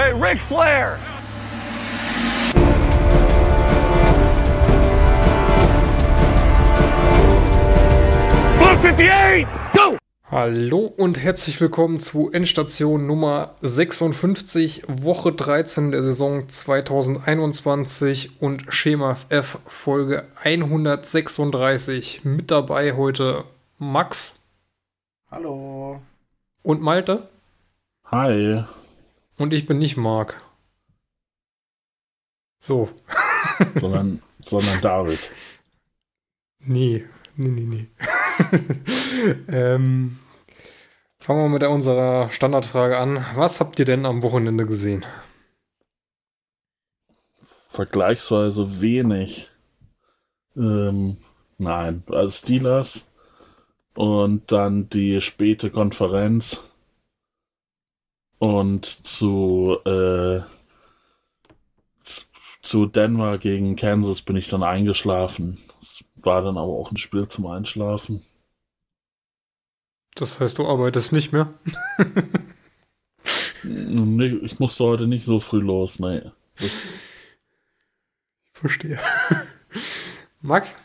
Hey, Ric Flair! Blue 58, go! Hallo und herzlich willkommen zu Endstation Nummer 56, Woche 13 der Saison 2021 und Schema F Folge 136. Mit dabei heute Max. Hallo. Und Malte. Hi. Und ich bin nicht Marc. So. sondern, sondern David. Nee, nee, nee, nee. ähm, fangen wir mit unserer Standardfrage an. Was habt ihr denn am Wochenende gesehen? Vergleichsweise wenig. Ähm, nein, also Steelers und dann die späte Konferenz und zu, äh, zu Denver gegen Kansas bin ich dann eingeschlafen. Das war dann aber auch ein Spiel zum Einschlafen. Das heißt, du arbeitest nicht mehr? nee, ich musste heute nicht so früh los, nee. Das ich verstehe. Max?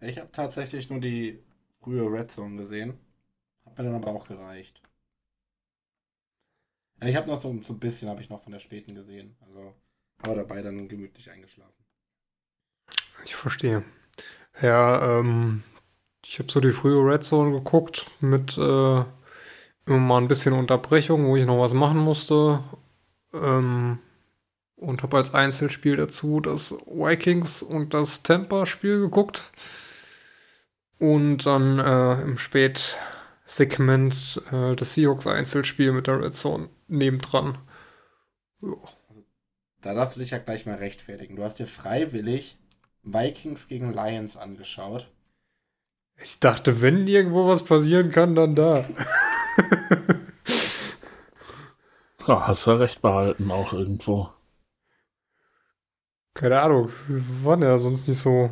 Ich habe tatsächlich nur die frühe Red Zone gesehen. Hat mir dann aber auch gereicht. Ich habe noch so, so ein bisschen, habe ich noch von der späten gesehen. Also, aber dabei dann gemütlich eingeschlafen. Ich verstehe. Ja, ähm, ich habe so die frühe Red Zone geguckt mit äh, immer mal ein bisschen Unterbrechung, wo ich noch was machen musste. Ähm, und habe als Einzelspiel dazu das Vikings und das Tampa-Spiel geguckt. Und dann äh, im Spätsegment äh, das Seahawks-Einzelspiel mit der Red Zone nebendran. Also, da darfst du dich ja gleich mal rechtfertigen. Du hast dir freiwillig Vikings gegen Lions angeschaut. Ich dachte, wenn irgendwo was passieren kann, dann da. ja, hast ja recht behalten, auch irgendwo. Keine Ahnung, waren ja sonst nicht so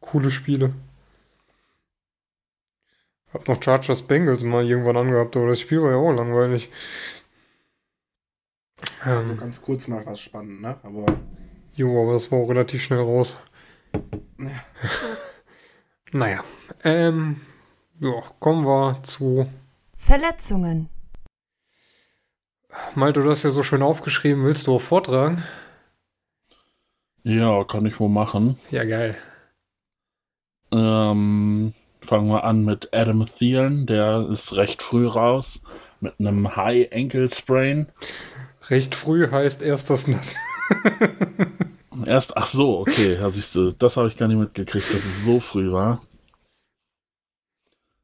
coole Spiele. Hab noch Chargers Bengals mal irgendwann angehabt, aber das Spiel war ja auch langweilig. Also ganz kurz mal was spannend, ne? Aber. Jo, aber das war auch relativ schnell raus. Ja. naja. Ähm, ja, kommen wir zu Verletzungen. Malte, du hast ja so schön aufgeschrieben, willst du auch vortragen? Ja, kann ich wohl machen. Ja, geil. Ähm, fangen wir an mit Adam Thielen, der ist recht früh raus mit einem High Ankle Sprain. Recht früh heißt erst das. Erst, ach so, okay, ja, siehst du, das habe ich gar nicht mitgekriegt, dass es so früh war.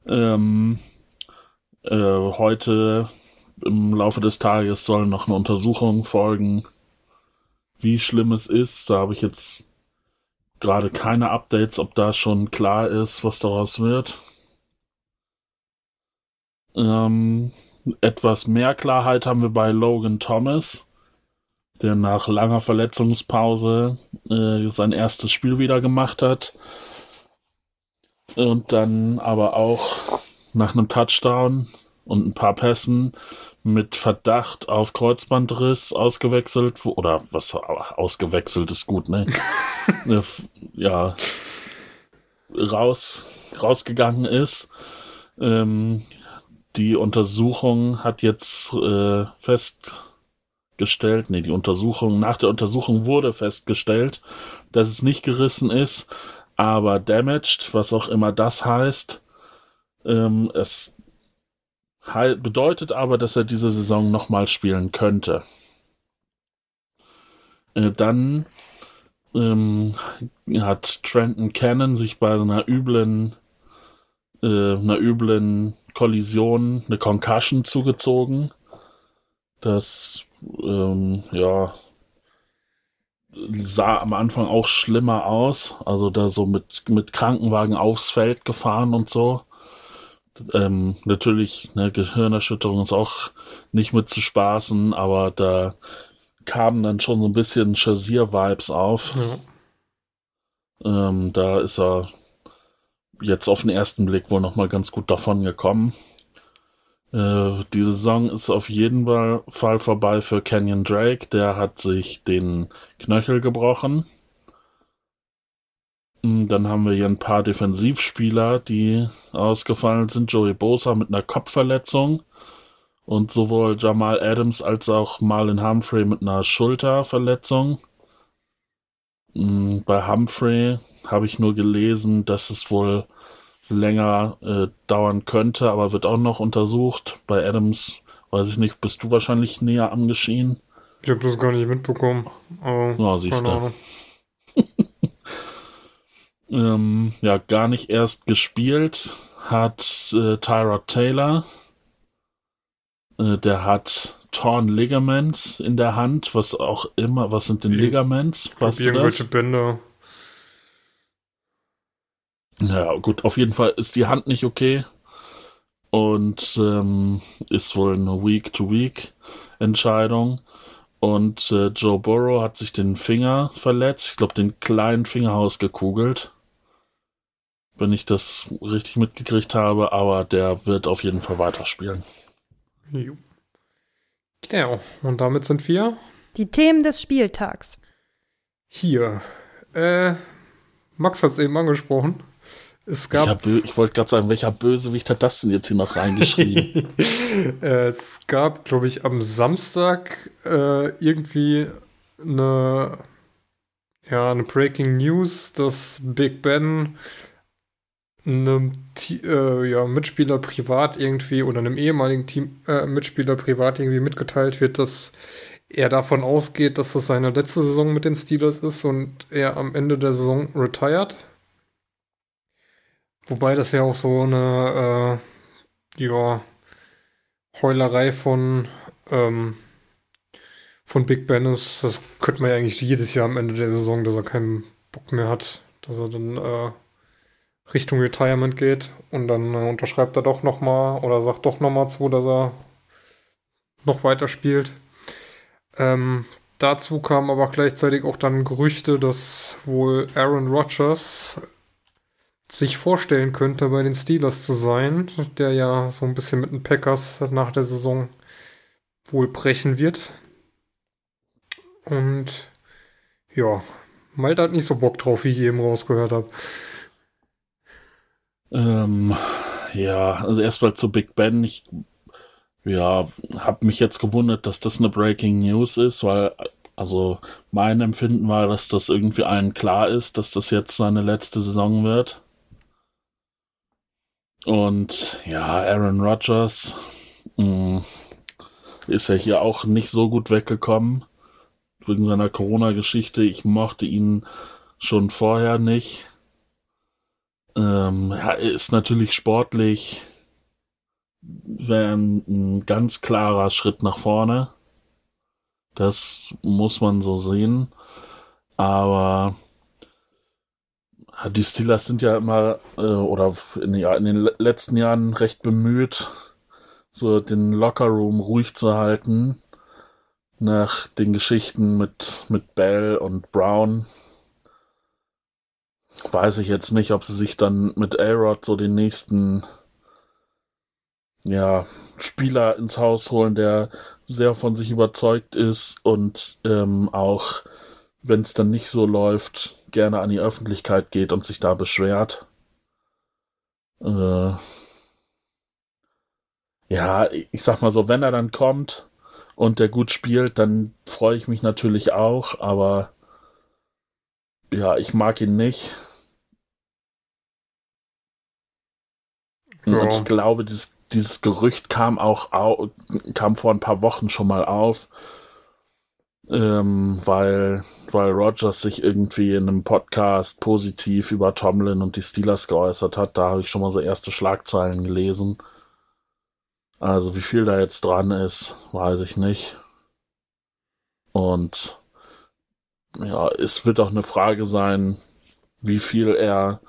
Ähm, äh, heute im Laufe des Tages soll noch eine Untersuchung folgen, wie schlimm es ist. Da habe ich jetzt gerade keine Updates, ob da schon klar ist, was daraus wird. Ähm, etwas mehr Klarheit haben wir bei Logan Thomas, der nach langer Verletzungspause äh, sein erstes Spiel wieder gemacht hat. Und dann aber auch nach einem Touchdown und ein paar Pässen mit Verdacht auf Kreuzbandriss ausgewechselt, oder was ausgewechselt ist gut, ne? ja, raus, rausgegangen ist. Ähm, die Untersuchung hat jetzt äh, festgestellt, nee, die Untersuchung, nach der Untersuchung wurde festgestellt, dass es nicht gerissen ist, aber damaged, was auch immer das heißt. Ähm, es bedeutet aber, dass er diese Saison nochmal spielen könnte. Äh, dann ähm, hat Trenton Cannon sich bei einer üblen, äh, einer üblen Kollision eine Concussion zugezogen. Das, ähm, ja, sah am Anfang auch schlimmer aus. Also da so mit, mit Krankenwagen aufs Feld gefahren und so. Ähm, natürlich, ne, Gehirnerschütterung ist auch nicht mit zu spaßen, aber da kamen dann schon so ein bisschen Chazier-Vibes auf. Ja. Ähm, da ist er jetzt auf den ersten Blick wohl nochmal ganz gut davon gekommen. Äh, die Saison ist auf jeden Fall vorbei für Canyon Drake. Der hat sich den Knöchel gebrochen. Hm, dann haben wir hier ein paar Defensivspieler, die ausgefallen sind. Joey Bosa mit einer Kopfverletzung. Und sowohl Jamal Adams als auch Marlon Humphrey mit einer Schulterverletzung. Hm, bei Humphrey habe ich nur gelesen, dass es wohl länger äh, dauern könnte, aber wird auch noch untersucht. Bei Adams weiß ich nicht, bist du wahrscheinlich näher am Geschehen? Ich habe das gar nicht mitbekommen. Aber ja, siehst du. Ähm, ja, gar nicht erst gespielt hat äh, Tyrod Taylor. Äh, der hat Torn Ligaments in der Hand, was auch immer, was sind denn Ligaments? Was irgendwelche Bänder. Ja, gut, auf jeden Fall ist die Hand nicht okay und ähm, ist wohl eine Week-to-Week-Entscheidung. Und äh, Joe Burrow hat sich den Finger verletzt, ich glaube den kleinen Finger ausgekugelt, wenn ich das richtig mitgekriegt habe, aber der wird auf jeden Fall weiterspielen. Jo. Genau, und damit sind wir. Die Themen des Spieltags. Hier. Äh, Max hat es eben angesprochen. Es gab. Ich, ich wollte gerade sagen, welcher Bösewicht hat das denn jetzt hier noch reingeschrieben? es gab, glaube ich, am Samstag äh, irgendwie eine, ja, eine Breaking News, dass Big Ben einem äh, ja, Mitspieler privat irgendwie oder einem ehemaligen Team, äh, Mitspieler privat irgendwie mitgeteilt wird, dass er davon ausgeht, dass das seine letzte Saison mit den Steelers ist und er am Ende der Saison retired. Wobei das ja auch so eine, äh, ja, Heulerei von, ähm, von Big Ben ist. Das könnte man ja eigentlich jedes Jahr am Ende der Saison, dass er keinen Bock mehr hat, dass er dann äh, Richtung Retirement geht und dann äh, unterschreibt er doch nochmal oder sagt doch nochmal zu, dass er noch weiter spielt. Ähm, dazu kamen aber gleichzeitig auch dann Gerüchte, dass wohl Aaron Rodgers sich vorstellen könnte, bei den Steelers zu sein, der ja so ein bisschen mit den Packers nach der Saison wohl brechen wird. Und ja, Malte hat nicht so Bock drauf, wie ich eben rausgehört habe. Ähm, ja, also erstmal zu Big Ben. Ich ja, habe mich jetzt gewundert, dass das eine Breaking News ist, weil also mein Empfinden war, dass das irgendwie allen klar ist, dass das jetzt seine letzte Saison wird. Und ja, Aaron Rodgers mh, mm, ist ja hier auch nicht so gut weggekommen wegen seiner Corona-Geschichte. Ich mochte ihn schon vorher nicht. Ähm, ist natürlich sportlich, ein, ganz klarer Schritt nach vorne. Das muss man so sehen. Aber die Steelers sind ja immer äh, oder in, in, den letzten Jahren recht bemüht, so den Lockerroom ruhig zu halten. Nach den Geschichten mit, mit Bell und Brown. Weiß ich jetzt nicht, ob sie sich dann mit A-Rod so den nächsten ja, Spieler ins Haus holen, der sehr von sich überzeugt ist und ähm, auch, wenn es dann nicht so läuft, gerne an die Öffentlichkeit geht und sich da beschwert. Äh, ja, ich sag mal so, wenn er dann kommt und der gut spielt, dann freue ich mich natürlich auch, aber ja, ich mag ihn nicht. Ja. Und ich glaube, dieses, dieses Gerücht kam auch au kam vor ein paar Wochen schon mal auf, ähm, weil, weil Rogers sich irgendwie in einem Podcast positiv über Tomlin und die Steelers geäußert hat. Da habe ich schon mal so erste Schlagzeilen gelesen. Also wie viel da jetzt dran ist, weiß ich nicht. Und ja, es wird auch eine Frage sein, wie viel er,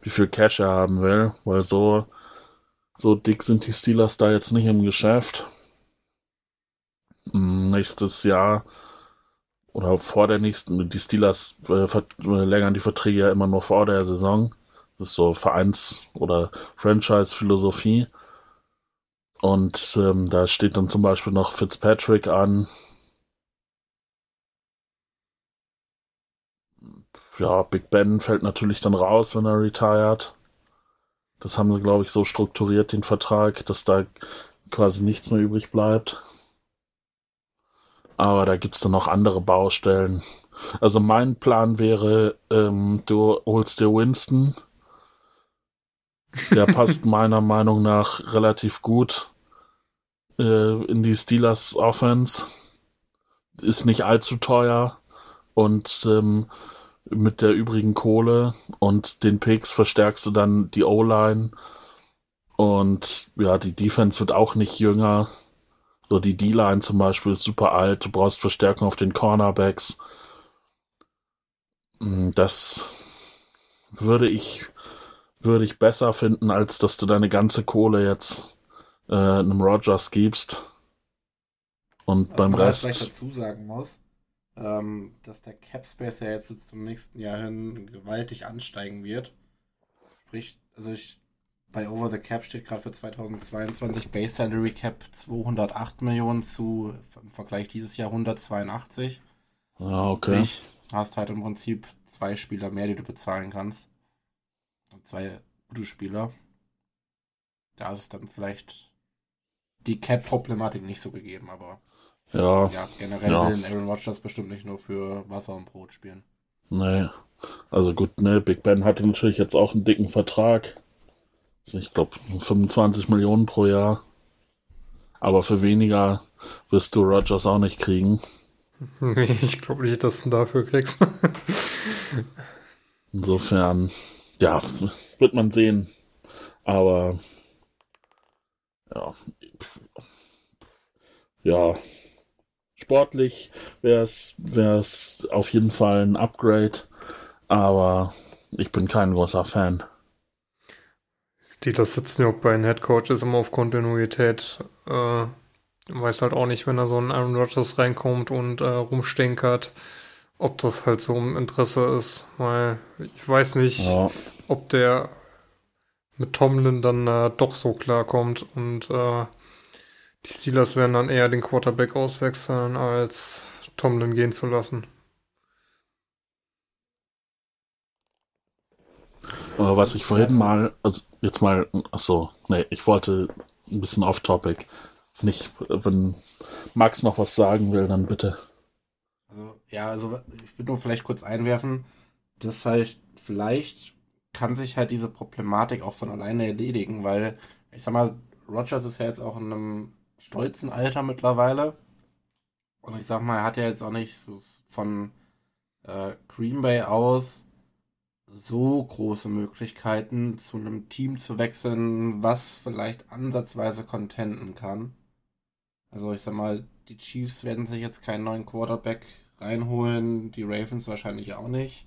wie viel Cash er haben will, weil so, so dick sind die Steelers da jetzt nicht im Geschäft. Hm, nächstes Jahr oder vor der nächsten, die Steelers äh, verlängern die Verträge ja immer nur vor der Saison. Das ist so Vereins- oder Franchise-Philosophie. Und ähm, da steht dann zum Beispiel noch Fitzpatrick an. Ja, Big Ben fällt natürlich dann raus, wenn er retired. Das haben sie, glaube ich, so strukturiert, den Vertrag, dass da quasi nichts mehr übrig bleibt. Aber da gibt es dann noch andere Baustellen. Also mein Plan wäre, ähm, du holst dir Winston. Der passt meiner Meinung nach relativ gut äh, in die Steelers Offense. Ist nicht allzu teuer und ähm, mit der übrigen Kohle und den Picks verstärkst du dann die O-Line und ja, die Defense wird auch nicht jünger. So die D-Line zum Beispiel ist super alt. Du brauchst Verstärkung auf den Cornerbacks. Hm, das würde ich würde ich besser finden, als dass du deine ganze Kohle jetzt äh, einem Rogers gibst. Und Was beim man halt Rest. vielleicht dazu sagen muss, ähm, dass der Cap Space ja jetzt zum nächsten Jahr hin gewaltig ansteigen wird. Sprich, also ich, bei Over the Cap steht gerade für 2022 Base Salary Cap 208 Millionen zu im Vergleich dieses Jahr 182. Ja, okay. Sprich, hast halt im Prinzip zwei Spieler mehr, die du bezahlen kannst. Und zwei gute Spieler. Da ist dann vielleicht die Cap-Problematik nicht so gegeben, aber Ja, ja, generell Ja. will Aaron Rodgers bestimmt nicht nur für Wasser und Brot spielen. nee. Also gut, ne, Big Ben hatte natürlich jetzt auch einen dicken Vertrag. Also ich glaube 25 Millionen pro Jahr. Aber für weniger wirst du Rogers auch nicht kriegen. Nee, ich glaube nicht, dass du ihn dafür kriegst. Insofern, ja, wird man sehen. Aber ja, ja, sportlich wäre es auf jeden Fall ein Upgrade. Aber ich bin kein großer Fan. Steelers sitzen ja auch bei den Headcoaches immer auf Kontinuität. Äh, weiß halt auch nicht, wenn da so ein Aaron Rodgers reinkommt und äh, rumstenkert, ob das halt so im Interesse ist. Weil ich weiß nicht, Ja, ob der mit Tomlin dann äh, doch so klarkommt und äh, die Steelers werden dann eher den Quarterback auswechseln, als Tomlin gehen zu lassen. aber was ich vorhin mal, also jetzt mal, achso, nee, ich wollte ein bisschen off-topic. Nicht, wenn Max noch was sagen will, dann bitte. Also, ja, also ich würde nur vielleicht kurz einwerfen, dass halt vielleicht kann sich halt diese Problematik auch von alleine erledigen, weil ich sag mal, Rogers ist ja jetzt auch in einem stolzen Alter mittlerweile. Und ich sag mal, er hat ja jetzt auch nicht von äh, Green Bay aus so große Möglichkeiten, zu einem Team zu wechseln, was vielleicht ansatzweise contenten kann. Also ich sag mal, die Chiefs werden sich jetzt keinen neuen Quarterback reinholen, die Ravens wahrscheinlich auch nicht.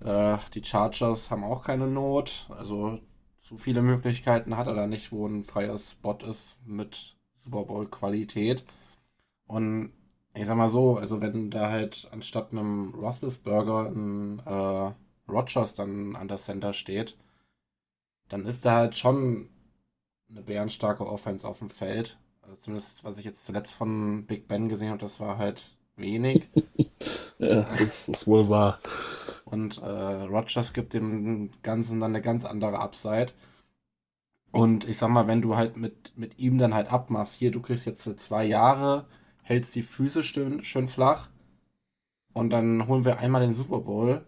Äh, die Chargers haben auch keine Not. Also so viele Möglichkeiten hat er da nicht, wo ein freier Spot ist mit Super Bowl Qualität. Und ich sag mal so, also wenn da halt anstatt einem Roethlisberger ein äh, Rodgers dann an der Center steht, dann ist da halt schon eine bärenstarke Offense auf dem Feld. Also zumindest, was ich jetzt zuletzt von Big Ben gesehen habe, das war halt wenig. Ja, das ist wohl wahr. Und äh, Rodgers gibt dem Ganzen dann eine ganz andere Upside. Und ich sag mal, wenn du halt mit, mit ihm dann halt abmachst, hier, du kriegst jetzt zwei Jahre, hältst die Füße schön, schön flach und dann holen wir einmal den Super Bowl,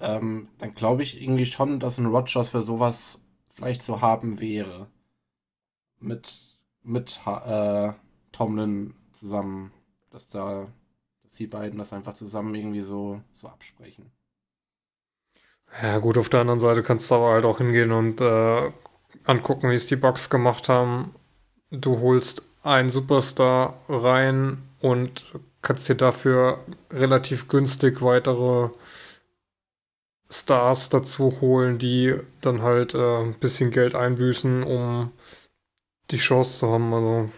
ähm, dann glaube ich irgendwie schon, dass ein Rodgers für sowas vielleicht zu haben wäre. Mit, mit äh, Tomlin zusammen, dass da, dass die beiden das einfach zusammen irgendwie so, so absprechen. Ja, gut, auf der anderen Seite kannst du aber halt auch hingehen und äh, angucken, wie es die Bucks gemacht haben. Du holst einen Superstar rein und kannst dir dafür relativ günstig weitere Stars dazu holen, die dann halt äh, ein bisschen Geld einbüßen, um die Chance zu haben. Also,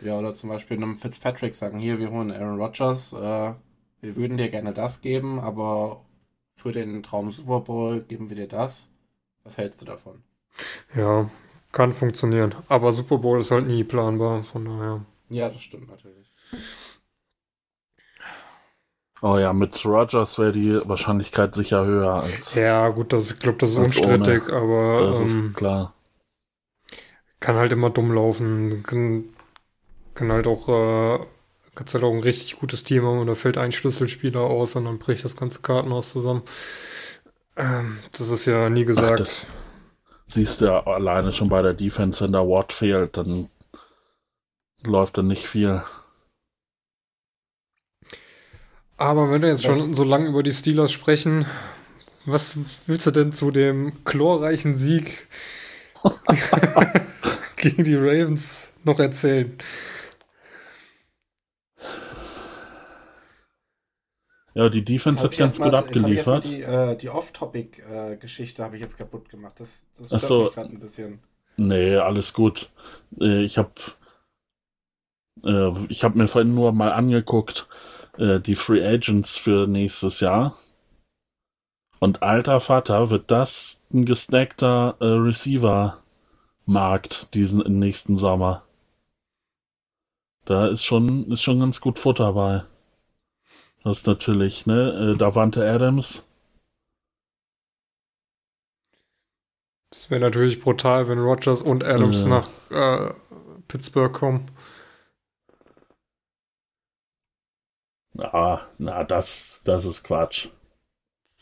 Ja, oder zum Beispiel einem Fitzpatrick sagen, hier, wir holen Aaron Rodgers, äh, wir würden dir gerne das geben, aber für den Traum Super Bowl geben wir dir das. Was hältst du davon? Ja, Kann funktionieren. Aber Super Bowl ist halt nie planbar, von daher. Ja, das stimmt natürlich. Oh ja, mit Rogers wäre die Wahrscheinlichkeit sicher höher als. Ja, gut, das, ich glaube, das ist unstrittig, aber das ähm, ist klar. kann halt immer dumm laufen. Kann, kann halt auch, äh, kannst halt auch ein richtig gutes Team haben und da fällt ein Schlüsselspieler aus und dann bricht das ganze Kartenhaus zusammen. Ähm, das ist ja nie Ach, gesagt. das siehst du ja alleine schon bei der Defense, wenn der Watt fehlt, dann läuft dann nicht viel. Aber wenn wir jetzt schon so lange über die Steelers sprechen, was willst du denn zu dem chlorreichen Sieg gegen die Ravens noch erzählen? Ja, die Defense hat ganz gut abgeliefert. Die, äh, die Off-Topic-Geschichte habe ich jetzt kaputt gemacht. Das, das stört so. mich gerade ein bisschen. Nee, alles gut. Äh, Ich habe äh, ich habe mir vorhin nur mal angeguckt, äh, die Free Agents für nächstes Jahr. Und alter Vater, wird das ein gestackter äh, Receiver-Markt diesen im nächsten Sommer. Da ist schon, ist schon ganz gut Futter bei. Das ist natürlich, ne? Äh, Davante Adams, Das wäre natürlich brutal, wenn Rogers und Adams Ja. nach äh, Pittsburgh kommen. ah, na, das, das ist Quatsch.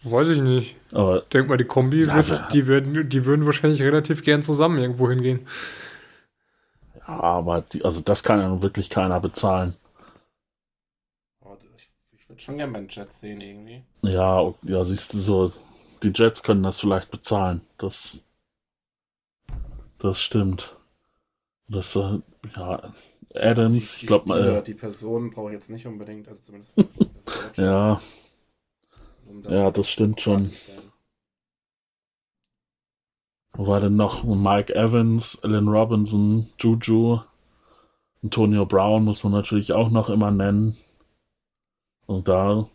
Weiß ich nicht. Aber Denk mal, die Kombi, Ja, wird, die, werden, die würden wahrscheinlich relativ gern zusammen irgendwo hingehen. Ja, aber die, also das kann ja nun wirklich keiner bezahlen. Würde schon gerne meinen Jet sehen irgendwie. Ja, ja, siehst du so, die Jets können das vielleicht bezahlen. Das, das stimmt. Das, äh, ja, Adams, Die, ich glaube mal, die Person brauche ich jetzt nicht unbedingt, also zumindest. das- das äh, ja, um ja, das stimmt schon. Wo war denn noch Mike Evans, Allen Robinson, Juju, Antonio Brown muss man natürlich auch noch immer nennen. Und da,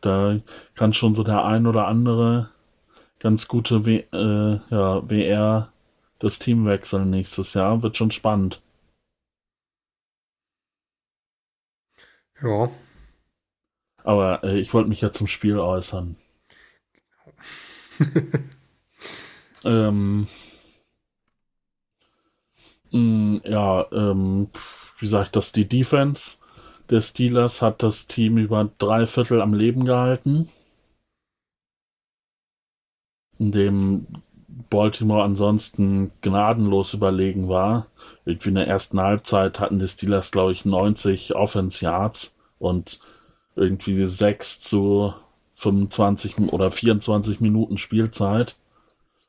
da kann schon so der ein oder andere ganz gute w äh, ja, WR das Team wechseln nächstes Jahr. Wird schon spannend. Ja. Aber äh, ich wollte mich ja zum Spiel äußern. ähm, mh, ja, ähm, wie sage ich das? Die Defense der Steelers hat das Team über drei Viertel am Leben gehalten. In dem Baltimore ansonsten gnadenlos überlegen war. Irgendwie in der ersten Halbzeit hatten die Steelers, glaube ich, 90 Offense Yards und irgendwie 6 zu 25 oder 24 Minuten Spielzeit.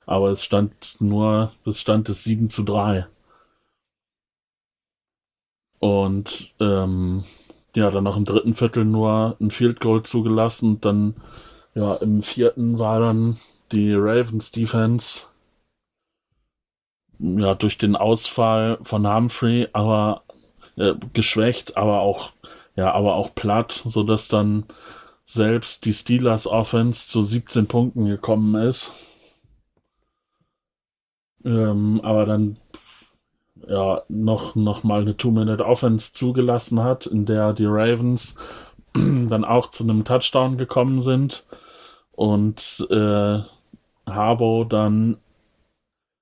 Aber es stand nur, es stand es 7 zu 3. Und ähm, ja, dann noch im dritten Viertel nur ein Field Goal zugelassen. Und dann, ja, im vierten war dann die Ravens Defense ja durch den Ausfall von Humphrey, aber äh, geschwächt, aber auch ja, aber auch platt, so dass dann selbst die Steelers Offense zu 17 Punkten gekommen ist. Ähm, aber dann ja noch noch mal eine Two-Minute Offense zugelassen hat, in der die Ravens dann auch zu einem Touchdown gekommen sind und äh, Harbo dann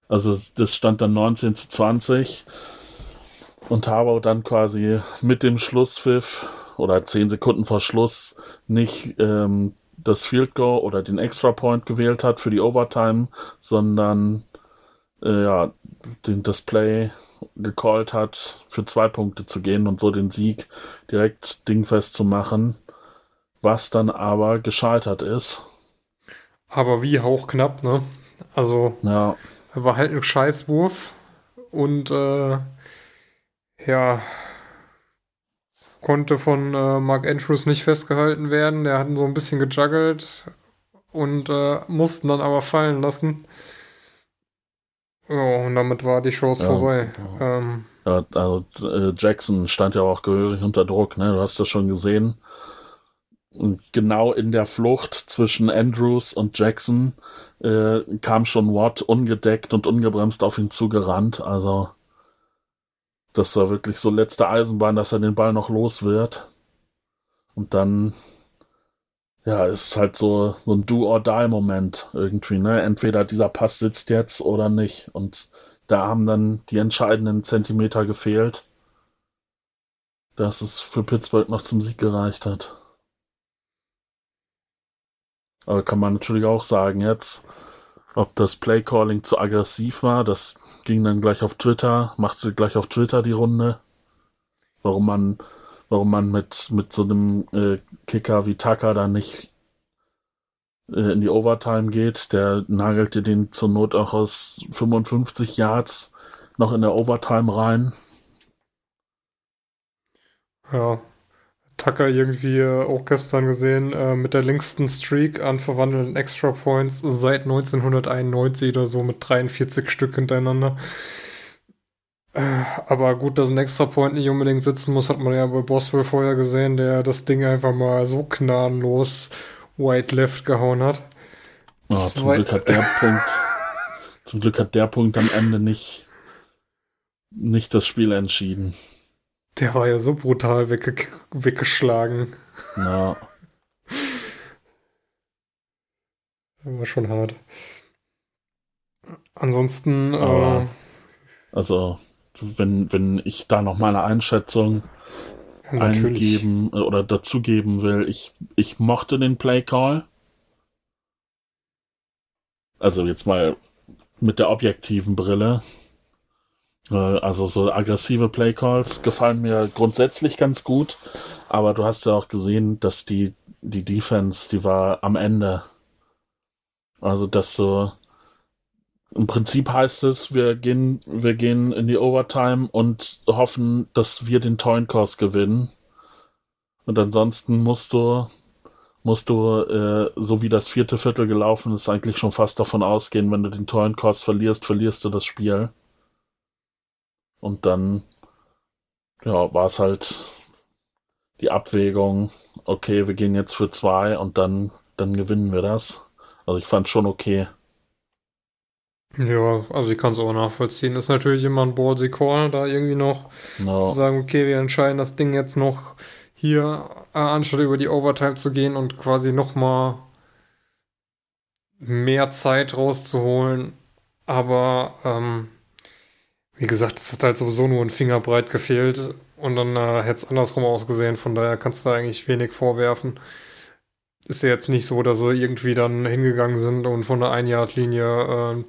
also das stand dann 19 zu 20 und Harbo dann quasi mit dem Schlusspfiff oder 10 Sekunden vor Schluss nicht ähm, das Field Goal oder den Extra Point gewählt hat für die Overtime, sondern äh, ja, den Display gecallt hat, für zwei Punkte zu gehen und so den Sieg direkt dingfest zu machen, was dann aber gescheitert ist. Aber wie hauchknapp, ne? Also, Ja, war halt ein Scheißwurf und äh, ja, konnte von äh, Mark Andrews nicht festgehalten werden. Der hat ihn so ein bisschen gejuggelt und äh, mussten dann aber fallen lassen. Ja, und damit war die Chance Ja. vorbei. Ähm, Ja, also äh, Jackson stand ja auch gehörig unter Druck, ne? Du hast das schon gesehen. Und genau in der Flucht zwischen Andrews und Jackson äh, kam schon Watt ungedeckt und ungebremst auf ihn zugerannt. Also das war wirklich so letzte Eisenbahn, dass er den Ball noch los wird. Und dann, ja, ist halt so, so ein Do-or-Die-Moment irgendwie, ne? Entweder dieser Pass sitzt jetzt oder nicht. Und da haben dann die entscheidenden Zentimeter gefehlt, dass es für Pittsburgh noch zum Sieg gereicht hat. Aber kann man natürlich auch sagen jetzt, ob das Playcalling zu aggressiv war, das ging dann gleich auf Twitter, machte gleich auf Twitter die Runde. Warum man, warum man mit, mit so einem äh, Kicker wie Tucker dann nicht äh, in die Overtime geht. Der nagelte den zur Not auch aus 55 Yards noch in der Overtime rein. Ja, Tucker irgendwie äh, auch gestern gesehen, äh, mit der längsten Streak an verwandelten Extra Points seit 1991 oder so mit 43 Stück hintereinander. Äh, aber gut, dass ein Extra Point nicht unbedingt sitzen muss, hat man ja bei Boswell vorher gesehen, der das Ding einfach mal so gnadenlos White Left gehauen hat. Oh, zum Glück hat der Punkt, zum Glück hat der Punkt am Ende nicht, nicht das Spiel entschieden. Der war ja so brutal wegge weggeschlagen. Ja. Das war schon hart. Ansonsten. Aber, äh, also, wenn, wenn ich da noch meine Einschätzung ja, eingeben oder dazugeben will, ich, ich mochte den Play Call. Also jetzt mal mit der objektiven Brille. Äh, Also so aggressive Playcalls gefallen mir grundsätzlich ganz gut, aber du hast ja auch gesehen, dass die, die Defense, die war am Ende. Also dass so im Prinzip heißt es, wir gehen, wir gehen in die Overtime und hoffen, dass wir den Coin-Kurs gewinnen. Und ansonsten musst du, musst du, äh, so wie das vierte Viertel gelaufen ist, eigentlich schon fast davon ausgehen, wenn du den Coin-Kurs verlierst, verlierst du das Spiel. Und dann, ja, war es halt die Abwägung, okay, wir gehen jetzt für zwei und dann, dann gewinnen wir das. Also ich fand schon okay. Ja, also ich kann es auch nachvollziehen. Das ist natürlich immer ein ballsy Call, da irgendwie noch No. zu sagen, okay, wir entscheiden das Ding jetzt noch hier, äh, anstatt über die Overtime zu gehen und quasi noch mal mehr Zeit rauszuholen. Aber ähm, wie gesagt, es hat halt sowieso nur ein Fingerbreit gefehlt und dann äh, hätte es andersrum ausgesehen. Von daher kannst du da eigentlich wenig vorwerfen. Ist ja jetzt nicht so, dass sie irgendwie dann hingegangen sind und von der Ein-Yard-Linie äh,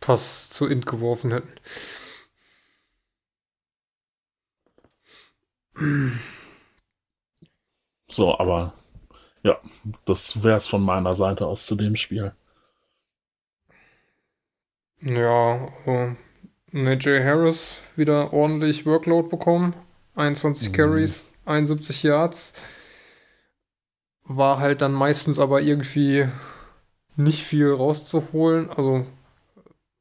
Pass zu Int geworfen hätten. So, aber ja, das wäre es von meiner Seite aus zu dem Spiel. Ja, äh, Najee Harris wieder ordentlich Workload bekommen. 21 Mhm. Carries, 71 Yards. War halt dann meistens aber irgendwie nicht viel rauszuholen. Also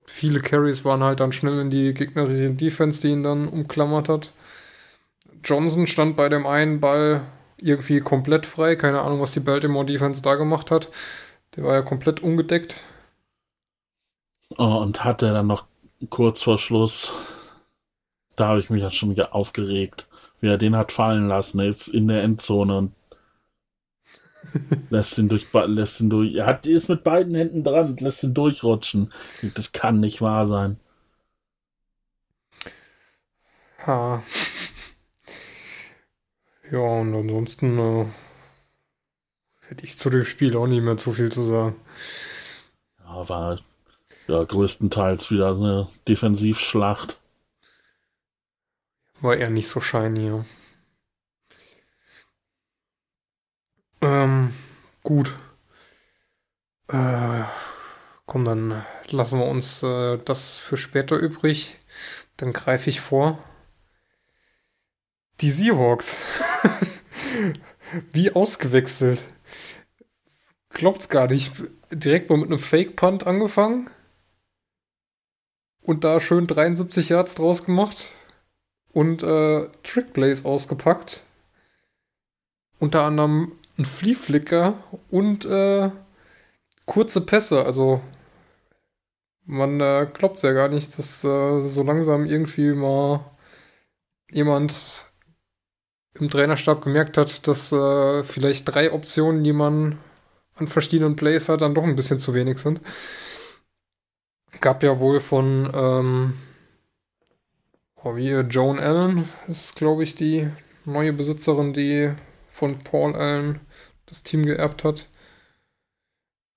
viele Carries waren halt dann schnell in die gegnerische Defense, die ihn dann umklammert hat. Johnson stand bei dem einen Ball irgendwie komplett frei. Keine Ahnung, was die Baltimore Defense da gemacht hat. Der war ja komplett ungedeckt. Oh, und hatte dann noch kurz vor Schluss, da habe ich mich ja schon wieder aufgeregt, wie er den hat fallen lassen. Er ist in der Endzone und lässt ihn durch, lässt ihn durch. Er hat, ist mit beiden Händen dran und lässt ihn durchrutschen. Das kann nicht wahr sein. Ha. Ja, und ansonsten äh, hätte ich zu dem Spiel auch nicht mehr zu viel zu sagen. Ja, war ja größtenteils wieder eine Defensivschlacht. War eher nicht so shiny, ja. Ähm, gut. Äh, komm, dann lassen wir uns äh, das für später übrig. Dann greife ich vor. Die Seahawks. Wie ausgewechselt. Glaubt's gar nicht. Direkt mal mit einem Fake-Punt angefangen. Und da schön 73 Yards draus gemacht. Und äh, Trickplays ausgepackt. Unter anderem ein Flieflicker und äh, kurze Pässe. Also man äh, glaubt ja gar nicht, dass äh, so langsam irgendwie mal jemand im Trainerstab gemerkt hat, dass äh, vielleicht drei Optionen, die man an verschiedenen Plays hat, dann doch ein bisschen zu wenig sind. Gab ja wohl von ähm, oh, wie Joan Allen ist, glaube ich, die neue Besitzerin, die von Paul Allen das Team geerbt hat.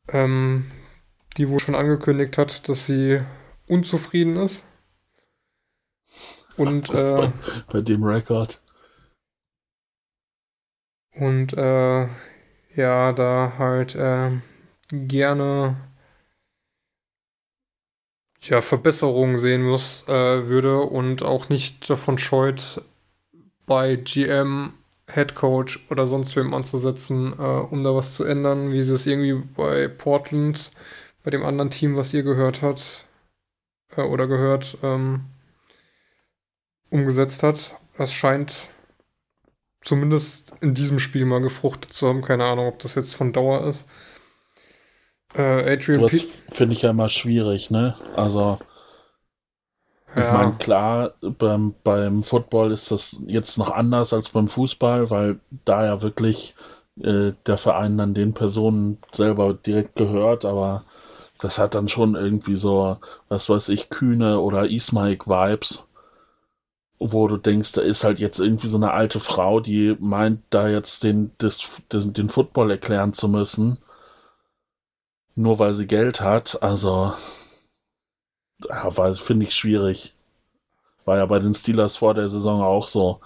Ähm, die wohl schon angekündigt hat, dass sie unzufrieden ist. Und äh, bei dem Rekord. Und äh, ja, da halt äh, gerne ja, Verbesserungen sehen muss, äh, würde und auch nicht davon scheut, bei GM, Head Coach oder sonst wem anzusetzen, äh, um da was zu ändern, wie sie es irgendwie bei Portland, bei dem anderen Team, was ihr gehört hat äh, oder gehört, ähm, umgesetzt hat. Das scheint zumindest in diesem Spiel mal gefruchtet zu haben. Keine Ahnung, ob das jetzt von Dauer ist. Äh, Adrian Das finde ich ja immer schwierig, ne? Also, ja. ich meine, klar, beim, beim Football ist das jetzt noch anders als beim Fußball, weil da ja wirklich äh, der Verein dann den Personen selber direkt gehört, aber das hat dann schon irgendwie so, was weiß ich, Kühne oder Ismaik-Vibes wo du denkst, da ist halt jetzt irgendwie so eine alte Frau, die meint, da jetzt den, das, den, den Football erklären zu müssen, nur weil sie Geld hat. Also, ja, finde ich schwierig. War ja bei den Steelers vor der Saison auch so,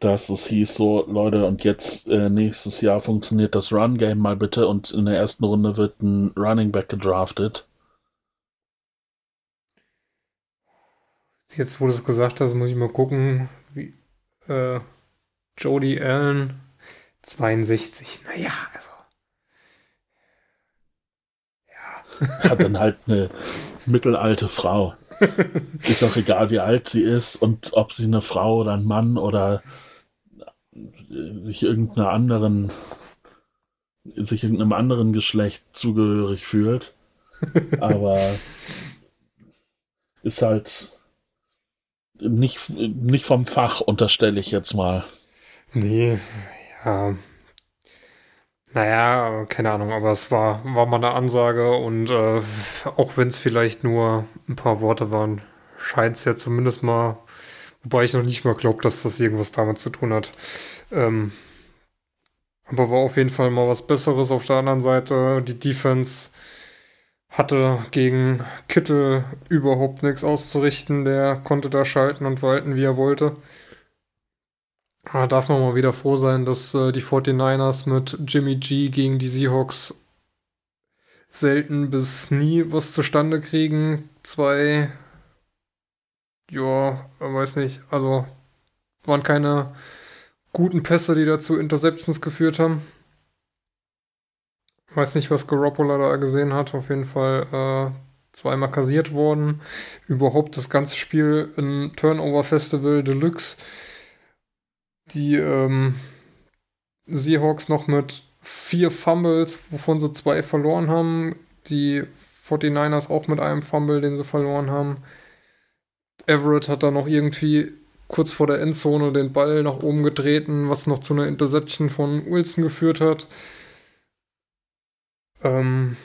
dass es hieß so, Leute, und jetzt äh, nächstes Jahr funktioniert das Run-Game mal bitte und in der ersten Runde wird ein Running Back gedraftet. Jetzt, wo du es gesagt hast, muss ich mal gucken. Wie, äh, Jody Allen, 62. Naja, also. Ja. Hat dann halt eine mittelalte Frau. ist auch egal, wie alt sie ist und ob sie eine Frau oder ein Mann oder sich irgendeiner anderen, sich irgendeinem anderen Geschlecht zugehörig fühlt. Aber ist halt nicht, nicht vom Fach, unterstelle ich jetzt mal. Nee, ja. Naja, keine Ahnung, aber es war, war mal eine Ansage und äh, auch wenn es vielleicht nur ein paar Worte waren, scheint es ja zumindest mal, wobei ich noch nicht mal glaube, dass das irgendwas damit zu tun hat. Ähm, aber war auf jeden Fall mal was Besseres auf der anderen Seite. Die Defense hatte gegen Kittel überhaupt nichts auszurichten. Der konnte da schalten und walten, wie er wollte. Da darf man mal wieder froh sein, dass äh, die 49ers mit Jimmy G gegen die Seahawks selten bis nie was zustande kriegen. Zwei, ja, weiß nicht, also waren keine guten Pässe, die dazu Interceptions geführt haben. Weiß nicht, was Garoppolo da gesehen hat. Auf jeden Fall äh, zweimal kassiert worden. Überhaupt das ganze Spiel ein Turnover Festival Deluxe. Die ähm, Seahawks noch mit vier Fumbles, wovon sie zwei verloren haben. Die 49ers auch mit einem Fumble, den sie verloren haben. Everett hat da noch irgendwie kurz vor der Endzone den Ball nach oben getreten, was noch zu einer Interception von Wilson geführt hat. Ähm,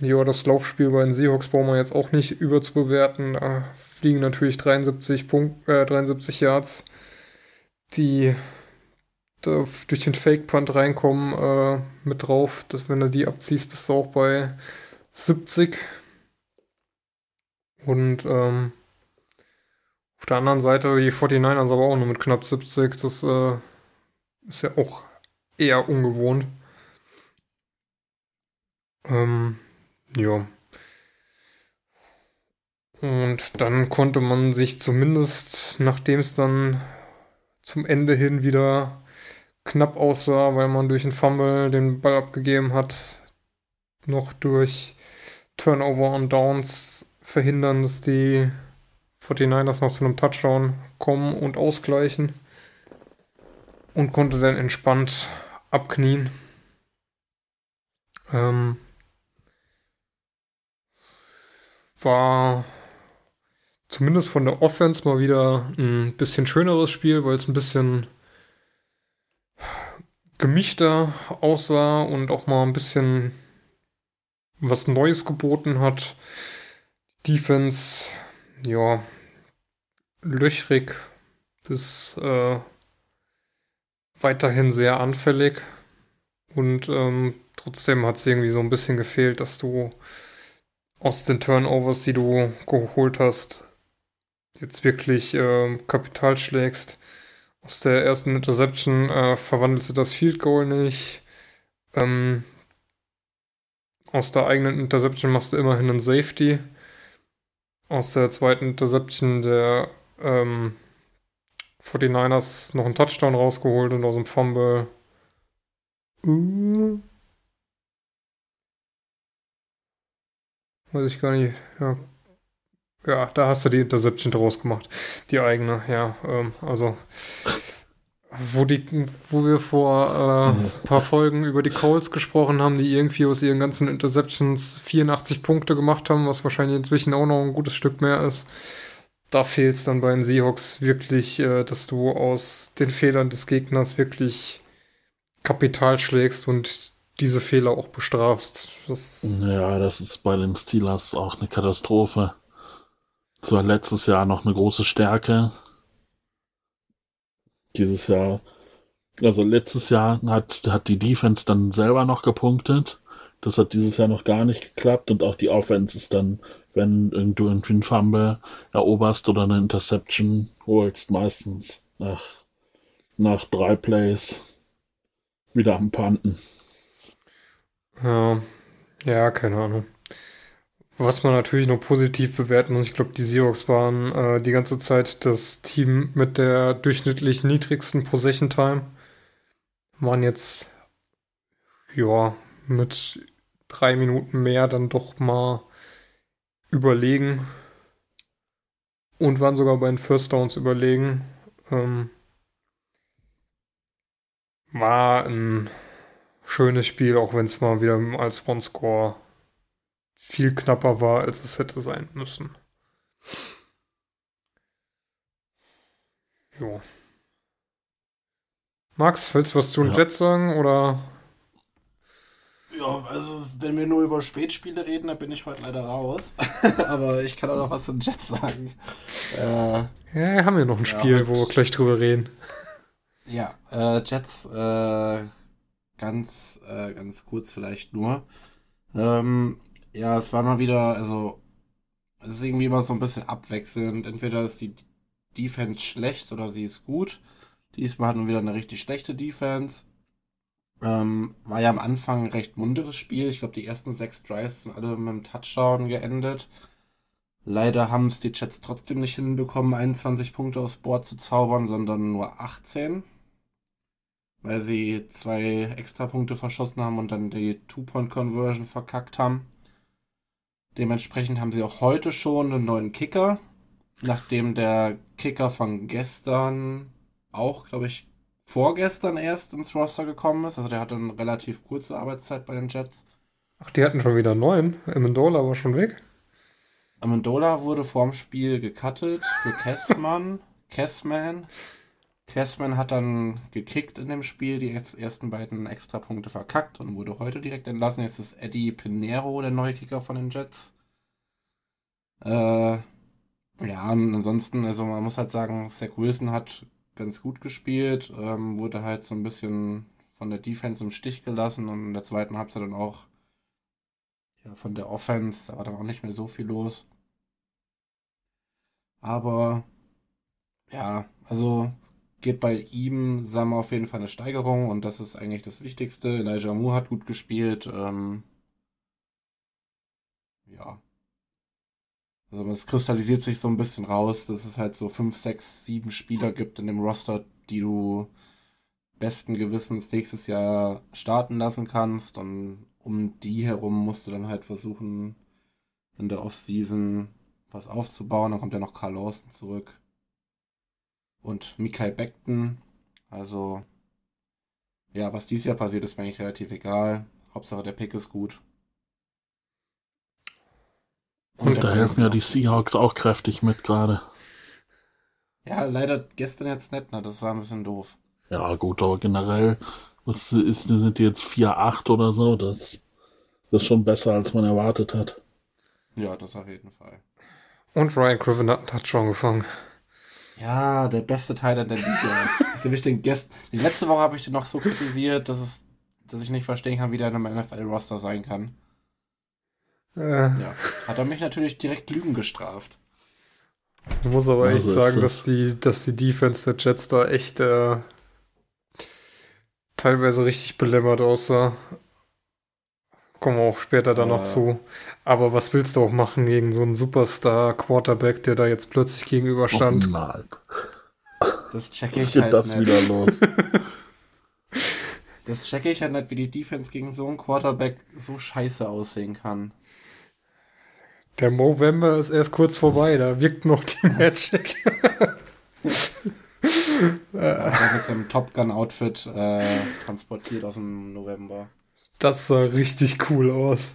ja, das Laufspiel bei den Seahawks brauchen wir jetzt auch nicht überzubewerten. Da fliegen natürlich 73, Punkt, äh, 73 Yards, die durch den Fake-Punt reinkommen, äh, mit drauf. Dass, wenn du die abziehst, bist du auch bei 70. Und ähm, auf der anderen Seite die 49ers aber auch nur mit knapp 70. Das äh, ist ja auch eher ungewohnt. Ähm, ja. Und dann konnte man sich zumindest, nachdem es dann zum Ende hin wieder knapp aussah, weil man durch den Fumble den Ball abgegeben hat, noch durch Turnover und Downs verhindern, dass die 49ers noch zu einem Touchdown kommen und ausgleichen. Und konnte dann entspannt abknien. Ähm, war zumindest von der Offense mal wieder ein bisschen schöneres Spiel, weil es ein bisschen gemischter aussah und auch mal ein bisschen was Neues geboten hat. Defense, ja, löchrig bis äh, weiterhin sehr anfällig. Und ähm, trotzdem hat es irgendwie so ein bisschen gefehlt, dass du aus den Turnovers, die du geholt hast, jetzt wirklich äh, Kapital schlägst. Aus der ersten Interception äh, verwandelst du das Field Goal nicht. Ähm, aus der eigenen Interception machst du immerhin einen Safety. Aus der zweiten Interception der ähm, 49ers noch einen Touchdown rausgeholt und aus dem Fumble. Uh. Weiß ich gar nicht. Ja. Ja, da hast du die Interception draus gemacht. Die eigene, ja. Ähm, also, wo, die, wo wir vor äh, ein paar Folgen über die Colts gesprochen haben, die irgendwie aus ihren ganzen Interceptions 84 Punkte gemacht haben, was wahrscheinlich inzwischen auch noch ein gutes Stück mehr ist da fehlt es dann bei den Seahawks wirklich, äh, dass du aus den Fehlern des Gegners wirklich Kapital schlägst und diese Fehler auch bestrafst. Das ja, das ist bei den Steelers auch eine Katastrophe. Das war letztes Jahr noch eine große Stärke. Dieses Jahr, also letztes Jahr hat, hat die Defense dann selber noch gepunktet. Das hat dieses Jahr noch gar nicht geklappt und auch die Offense ist dann wenn du irgendwie einen Fumble eroberst oder eine Interception holst, meistens nach, nach drei Plays wieder am Panten. Ja, ja, keine Ahnung. Was man natürlich noch positiv bewerten muss, ich glaube, die Seahawks waren äh, die ganze Zeit das Team mit der durchschnittlich niedrigsten Possession Time. Waren jetzt, ja, mit drei Minuten mehr dann doch mal überlegen und waren sogar bei den First Downs überlegen. Ähm, war ein schönes Spiel, auch wenn es mal wieder als One-Score viel knapper war, als es hätte sein müssen. Jo. Max, willst du was zu den ja. Jets sagen oder ja, also wenn wir nur über Spätspiele reden, dann bin ich heute leider raus. Aber ich kann auch noch was zu den Jets sagen. Äh, ja, haben wir noch ein Spiel, ja, wo wir gleich drüber reden. Ja, äh, Jets, äh, ganz, äh, ganz kurz vielleicht nur. Ähm, ja, es war mal wieder, also es ist irgendwie immer so ein bisschen abwechselnd. Entweder ist die Defense schlecht oder sie ist gut. Diesmal hatten wir wieder eine richtig schlechte Defense. Ähm, war ja am Anfang ein recht munteres Spiel. Ich glaube, die ersten sechs Drives sind alle mit einem Touchdown geendet. Leider haben es die Jets trotzdem nicht hinbekommen, 21 Punkte aufs Board zu zaubern, sondern nur 18. Weil sie zwei Extrapunkte verschossen haben und dann die Two-Point-Conversion verkackt haben. Dementsprechend haben sie auch heute schon einen neuen Kicker. Nachdem der Kicker von gestern auch, glaube ich, vorgestern erst ins Roster gekommen ist. Also der hatte eine relativ kurze Arbeitszeit bei den Jets. Ach, die hatten schon wieder neun. Amendola war schon weg. Amendola wurde vorm Spiel gecuttet für Kessmann. Kessman. Kessman hat dann gekickt in dem Spiel, die ersten beiden Extrapunkte verkackt und wurde heute direkt entlassen. Jetzt ist Eddie Pinero der neue Kicker von den Jets. Äh, ja, und ansonsten, also man muss halt sagen, Zach Wilson hat ganz gut gespielt, ähm, wurde halt so ein bisschen von der Defense im Stich gelassen und in der zweiten Halbzeit dann auch ja, von der Offense, da war dann auch nicht mehr so viel los. Aber ja, also geht bei ihm, sagen wir auf jeden Fall eine Steigerung und das ist eigentlich das Wichtigste. Elijah Moore hat gut gespielt. Ähm, ja, also es kristallisiert sich so ein bisschen raus, dass es halt so fünf, sechs, sieben Spieler gibt in dem Roster, die du besten Gewissens nächstes Jahr starten lassen kannst. Und um die herum musst du dann halt versuchen, in der Offseason was aufzubauen. Dann kommt ja noch Carl Lawson zurück. Und Mikael Beckton. Also, ja, was dieses Jahr passiert, ist mir eigentlich relativ egal. Hauptsache der Pick ist gut. Und, der da helfen ja die Seahawks auch kräftig mit gerade. Ja, leider gestern jetzt nicht, ne? Das war ein bisschen doof. Ja, gut, aber generell was ist, sind die jetzt 4-8 oder so. Das, das ist schon besser, als man erwartet hat. Ja, das auf jeden Fall. Und Ryan Griffin hat einen Touchdown gefangen. Ja, der beste Teil der Liga. Nachdem ich den die letzte Woche habe ich den noch so kritisiert, dass es, dass ich nicht verstehen kann, wie der in einem NFL-Roster sein kann. Äh, Ja. Hat er mich natürlich direkt Lügen gestraft. ich muss aber Ja, echt so sagen, das. dass die, dass die Defense der Jets da echt äh, teilweise richtig belämmert aussah. Kommen wir auch später da noch Ja. zu. Aber was willst du auch machen gegen so einen Superstar-Quarterback, der da jetzt plötzlich gegenüberstand? Oh Das checke ich geht halt das nicht. wieder los? Das checke ich halt nicht, wie die Defense gegen so einen Quarterback so scheiße aussehen kann. Der Movember ist erst kurz vorbei, da wirkt noch die Magic. Er mit seinem Top Gun-Outfit äh, transportiert aus dem November. Das sah richtig cool aus.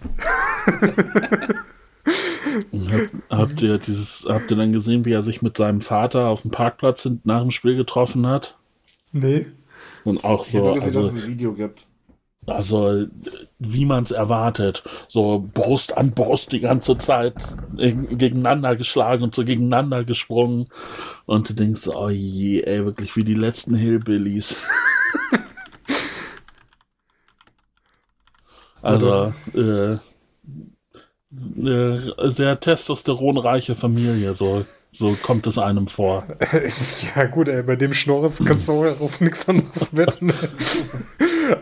Und Habt, ihr dieses, habt ihr dann gesehen, wie er sich mit seinem Vater auf dem Parkplatz nach dem Spiel getroffen hat? Nee. Und auch Ich habe so, gesehen, also, dass es ein Video gibt. also wie man es erwartet, so Brust an Brust die ganze Zeit gegeneinander geschlagen und so gegeneinander gesprungen. Und du denkst, oh je, ey, wirklich wie die letzten Hillbillies. also, äh, äh, sehr testosteronreiche Familie, so, so kommt es einem vor. Ja, gut, ey, bei dem Schnorres kannst du auf nichts anderes wetten.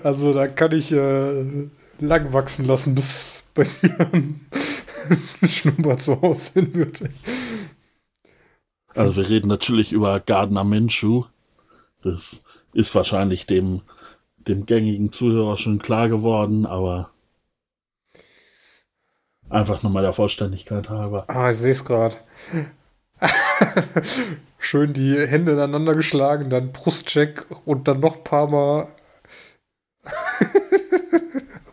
Also, da kann ich äh, lang wachsen lassen, bis bei mir ein Schnurrbart so aussehen würde. Also wir reden natürlich über Gardner Minshew. Das ist wahrscheinlich dem, dem gängigen Zuhörer schon klar geworden, aber einfach nochmal der Vollständigkeit halber. Ah, ich sehe es gerade. Schön die Hände ineinander geschlagen, dann Brustcheck und dann noch ein paar Mal.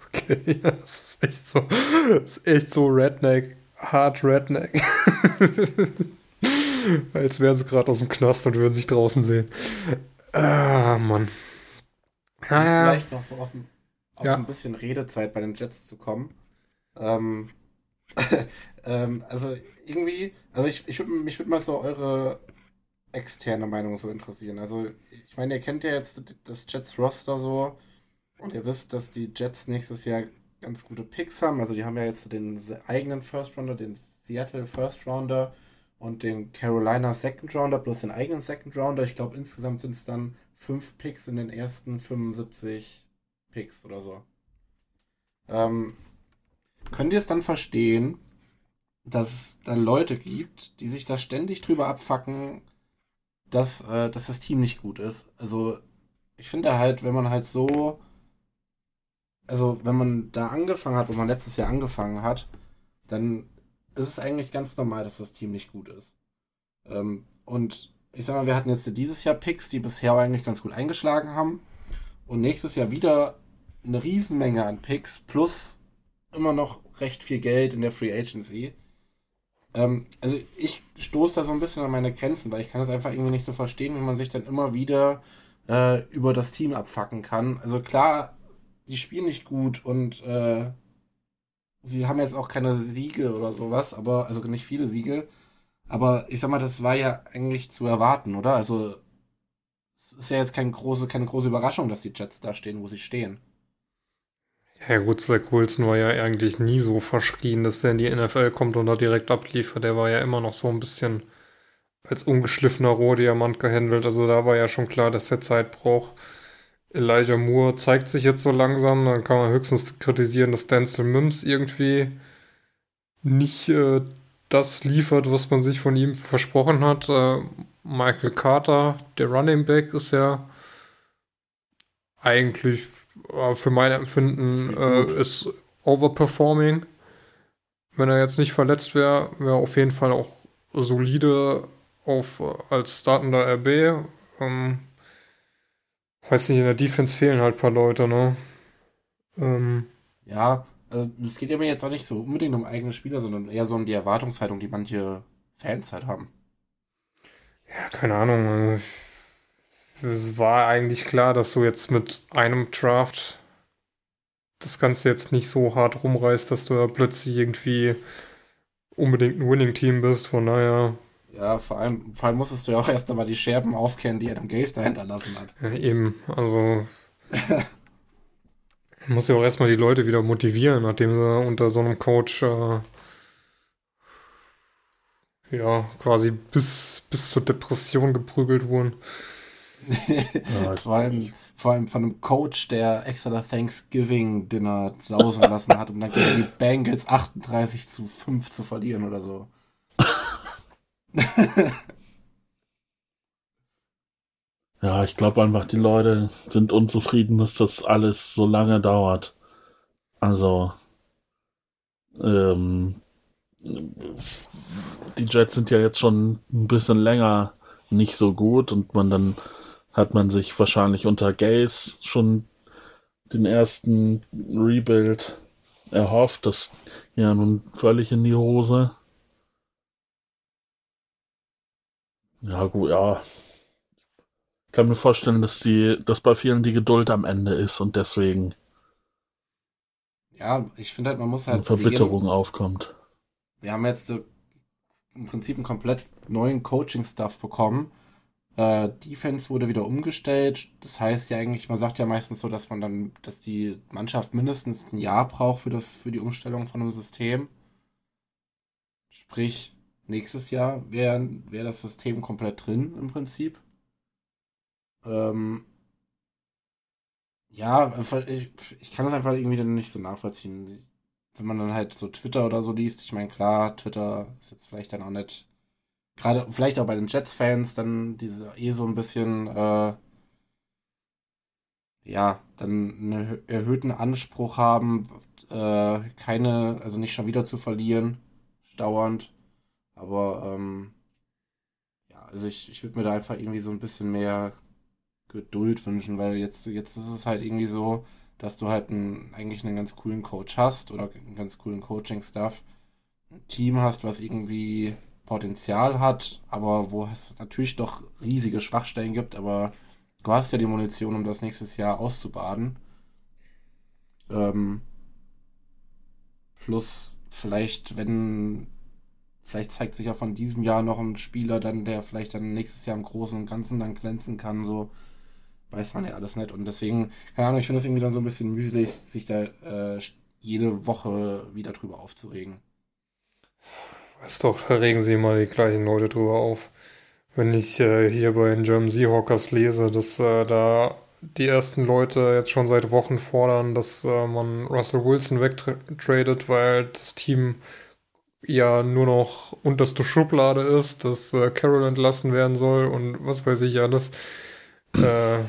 okay, ja, das ist echt so. Das ist echt so Redneck. Hard Redneck. Als wären sie gerade aus dem Knast und würden sich draußen sehen. Ah, Mann. Naja. vielleicht noch so auf, ein- auf Ja. so ein bisschen Redezeit bei den Jets zu kommen. Ähm, ähm, also irgendwie, also ich, ich würde mich würde mal so eure externe Meinung so interessieren. Also ich meine, ihr kennt ja jetzt das Jets Roster so und ihr wisst, dass die Jets nächstes Jahr ganz gute Picks haben. Also die haben ja jetzt den eigenen First Rounder, den Seattle First Rounder und den Carolina Second Rounder plus den eigenen Second Rounder. Ich glaube insgesamt sind es dann fünf Picks in den ersten 75 Picks oder so. Ähm, könnt ihr es dann verstehen, dass es dann Leute gibt, die sich da ständig drüber abfacken, dass, äh, dass das Team nicht gut ist? Also, ich finde halt, wenn man halt so, also wenn man da angefangen hat, wo man letztes Jahr angefangen hat, dann ist es eigentlich ganz normal, dass das Team nicht gut ist. Ähm, und ich sag mal, wir hatten jetzt dieses Jahr Picks, die bisher eigentlich ganz gut eingeschlagen haben. Und nächstes Jahr wieder eine Riesenmenge an Picks plus immer noch recht viel Geld in der Free Agency. Ähm, also ich stoße da so ein bisschen an meine Grenzen, weil ich kann das einfach irgendwie nicht so verstehen, wie man sich dann immer wieder äh, über das Team abfacken kann. Also klar, die spielen nicht gut und äh, sie haben jetzt auch keine Siege oder sowas, aber also nicht viele Siege. Aber ich sag mal, das war ja eigentlich zu erwarten, oder? Also es ist ja jetzt keine große, keine große Überraschung, dass die Jets da stehen, wo sie stehen. Ja gut, Zach Wilson war ja eigentlich nie so verschrien, dass der in die NFL kommt und da direkt abliefert. Der war ja immer noch so ein bisschen als ungeschliffener Rohdiamant gehandelt. Also da war ja schon klar, dass der Zeit braucht. Elijah Moore zeigt sich jetzt so langsam. Dann kann man höchstens kritisieren, dass Denzel Mims irgendwie nicht äh, das liefert, was man sich von ihm versprochen hat. Äh, Michael Carter, der Running Back, ist ja eigentlich für mein Empfinden äh, ist overperforming. Wenn er jetzt nicht verletzt wäre, wäre auf jeden Fall auch solide auf, äh, als startender RB. Ähm, weiß nicht, in der Defense fehlen halt ein paar Leute, ne? Ähm, Ja, also es geht ja mir jetzt auch nicht so unbedingt um eigene Spieler, sondern eher so um die Erwartungshaltung, die manche Fans halt haben. ja, keine Ahnung. also Es war eigentlich klar, dass du jetzt mit einem Draft das Ganze jetzt nicht so hart rumreißt, dass du da plötzlich irgendwie unbedingt ein Winning-Team bist. Von daher, Ja, vor allem, vor allem musstest du ja auch erst einmal die Scherben aufkennen, die Adam Gaze da hinterlassen hat. ja, eben, also muss ja auch erstmal die Leute wieder motivieren, nachdem sie unter so einem Coach äh, ja quasi bis, bis zur Depression geprügelt wurden. Ja, Vor allem, vor allem von einem Coach, der extra das Thanksgiving-Dinner sausen lassen hat, um dann gegen die Bengals 38 zu 5 zu verlieren oder so. ja, ich glaube einfach, die Leute sind unzufrieden, dass das alles so lange dauert. Also, ähm, die Jets sind ja jetzt schon ein bisschen länger nicht so gut und man dann hat man sich wahrscheinlich unter Gaze schon den ersten Rebuild erhofft. Das ja nun völlig in die Hose. Ja, gut, ja. Ich kann mir vorstellen, dass die, dass bei vielen die Geduld am Ende ist und deswegen Ja, ich finde halt, man muss eine halt Verbitterung sehen, aufkommt. wir haben jetzt so im Prinzip einen komplett neuen Coaching-Stuff bekommen. Äh, Defense wurde wieder umgestellt. Das heißt ja eigentlich, man sagt ja meistens so, dass man dann, dass die Mannschaft mindestens ein Jahr braucht für das, für die Umstellung von einem System. Sprich, nächstes Jahr wäre wär das System komplett drin im Prinzip. Ähm, ja, ich, ich kann das einfach irgendwie dann nicht so nachvollziehen. Wenn man dann halt so Twitter oder so liest, ich meine, klar, Twitter ist jetzt vielleicht dann auch nicht, gerade vielleicht auch bei den Jets-Fans, dann diese eh so ein bisschen, äh, ja, dann einen erhöhten Anspruch haben, äh, keine, also nicht schon wieder zu verlieren, dauernd. Aber, ähm, ja, also ich, ich würde mir da einfach irgendwie so ein bisschen mehr Geduld wünschen, weil jetzt, jetzt ist es halt irgendwie so, dass du halt einen, eigentlich einen ganz coolen Coach hast oder einen ganz coolen Coaching-Stuff, ein Team hast, was irgendwie Potenzial hat, aber wo es natürlich doch riesige Schwachstellen gibt, aber du hast ja die Munition, um das nächstes Jahr auszubaden. Ähm, plus vielleicht, wenn, vielleicht zeigt sich ja von diesem Jahr noch ein Spieler dann, der vielleicht dann nächstes Jahr im Großen und Ganzen dann glänzen kann, so weiß man ja alles nicht. Und deswegen, keine Ahnung, ich finde das irgendwie dann so ein bisschen mühselig, sich da äh, jede Woche wieder drüber aufzuregen. Weißt doch, da regen sie immer die gleichen Leute drüber auf. Wenn ich äh, hier bei den German Seahawkers lese, dass äh, da die ersten Leute jetzt schon seit Wochen fordern, dass äh, man Russell Wilson wegtradet, weil das Team ja nur noch unterste Schublade ist, dass äh, Carroll entlassen werden soll und was weiß ich alles. Äh,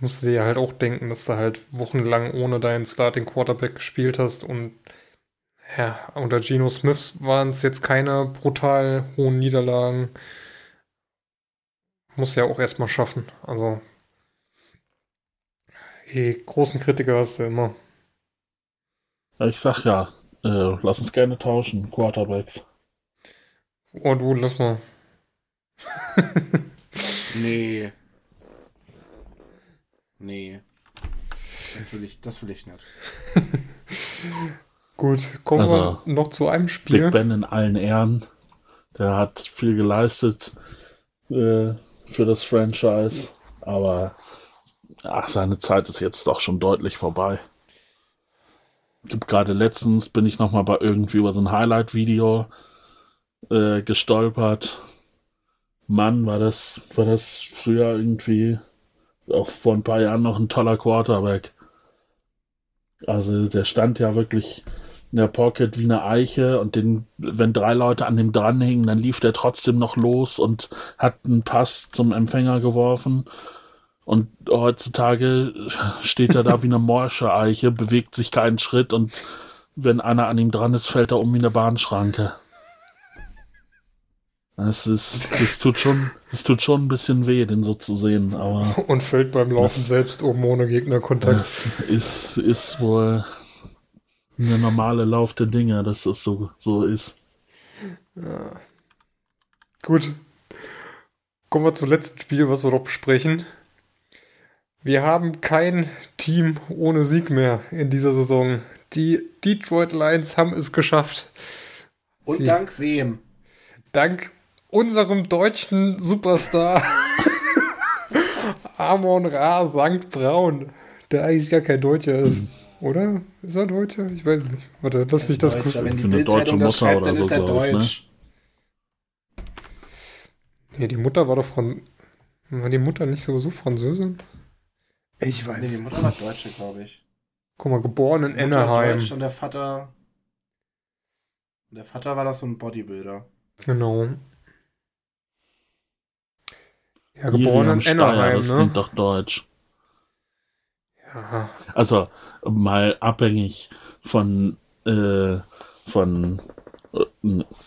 musst du dir halt auch denken, dass du halt wochenlang ohne deinen Starting Quarterback gespielt hast und ja, unter Geno Smith waren es jetzt keine brutal hohen Niederlagen. Muss ja auch erstmal schaffen. Also, die großen Kritiker hast du immer. Ich sag ja, äh, lass uns gerne tauschen, Quarterbacks. Oh, du, lass mal. Nee. Nee. Das will ich, das will ich nicht. Gut, kommen Also, wir noch zu einem Big Spiel. Ben in allen Ehren. Der hat viel geleistet äh, für das Franchise, aber ach, seine Zeit ist jetzt doch schon deutlich vorbei. Gibt gerade letztens bin ich noch mal bei irgendwie über so ein Highlight-Video äh, gestolpert. Mann, war das war das früher irgendwie auch vor ein paar Jahren noch ein toller Quarterback. Also der stand ja wirklich in der Pocket wie eine Eiche und den, wenn drei Leute an dem dranhingen, dann lief der trotzdem noch los und hat einen Pass zum Empfänger geworfen. Und heutzutage steht er da wie eine morsche Eiche, bewegt sich keinen Schritt und wenn einer an ihm dran ist, fällt er um wie eine Bahnschranke. Es ist, es tut schon, es tut schon ein bisschen weh, den so zu sehen, aber Und fällt beim Laufen selbst um ohne Gegnerkontakt. ist, ist wohl eine normale Lauf der Dinge, dass es so, so ist. Gut. Kommen wir zum letzten Spiel, was wir noch besprechen. Wir haben kein Team ohne Sieg mehr in dieser Saison. Die Detroit Lions haben es geschafft. Und Sie- dank wem? Dank unserem deutschen Superstar Amon Ra Sankt Braun, der eigentlich gar kein Deutscher ist. Oder? Ist er Deutscher? Ich weiß es nicht. Warte, lass mich das Deutscher. gucken. Wenn die Bildzeitung das schreibt, dann ist er ne? deutsch. Nee, die Mutter war doch Fran War die Mutter nicht sowieso Französin? Ich weiß. Nee, die Mutter war Deutsche, glaube ich. Guck mal, geboren in Anaheim. Deutsch und der Vater. Der Vater war das so ein Bodybuilder. Genau. Ja, geboren Miriam in Steyer, Anaheim, das ne? klingt doch deutsch. Ja, Also mal abhängig von, äh, von, äh,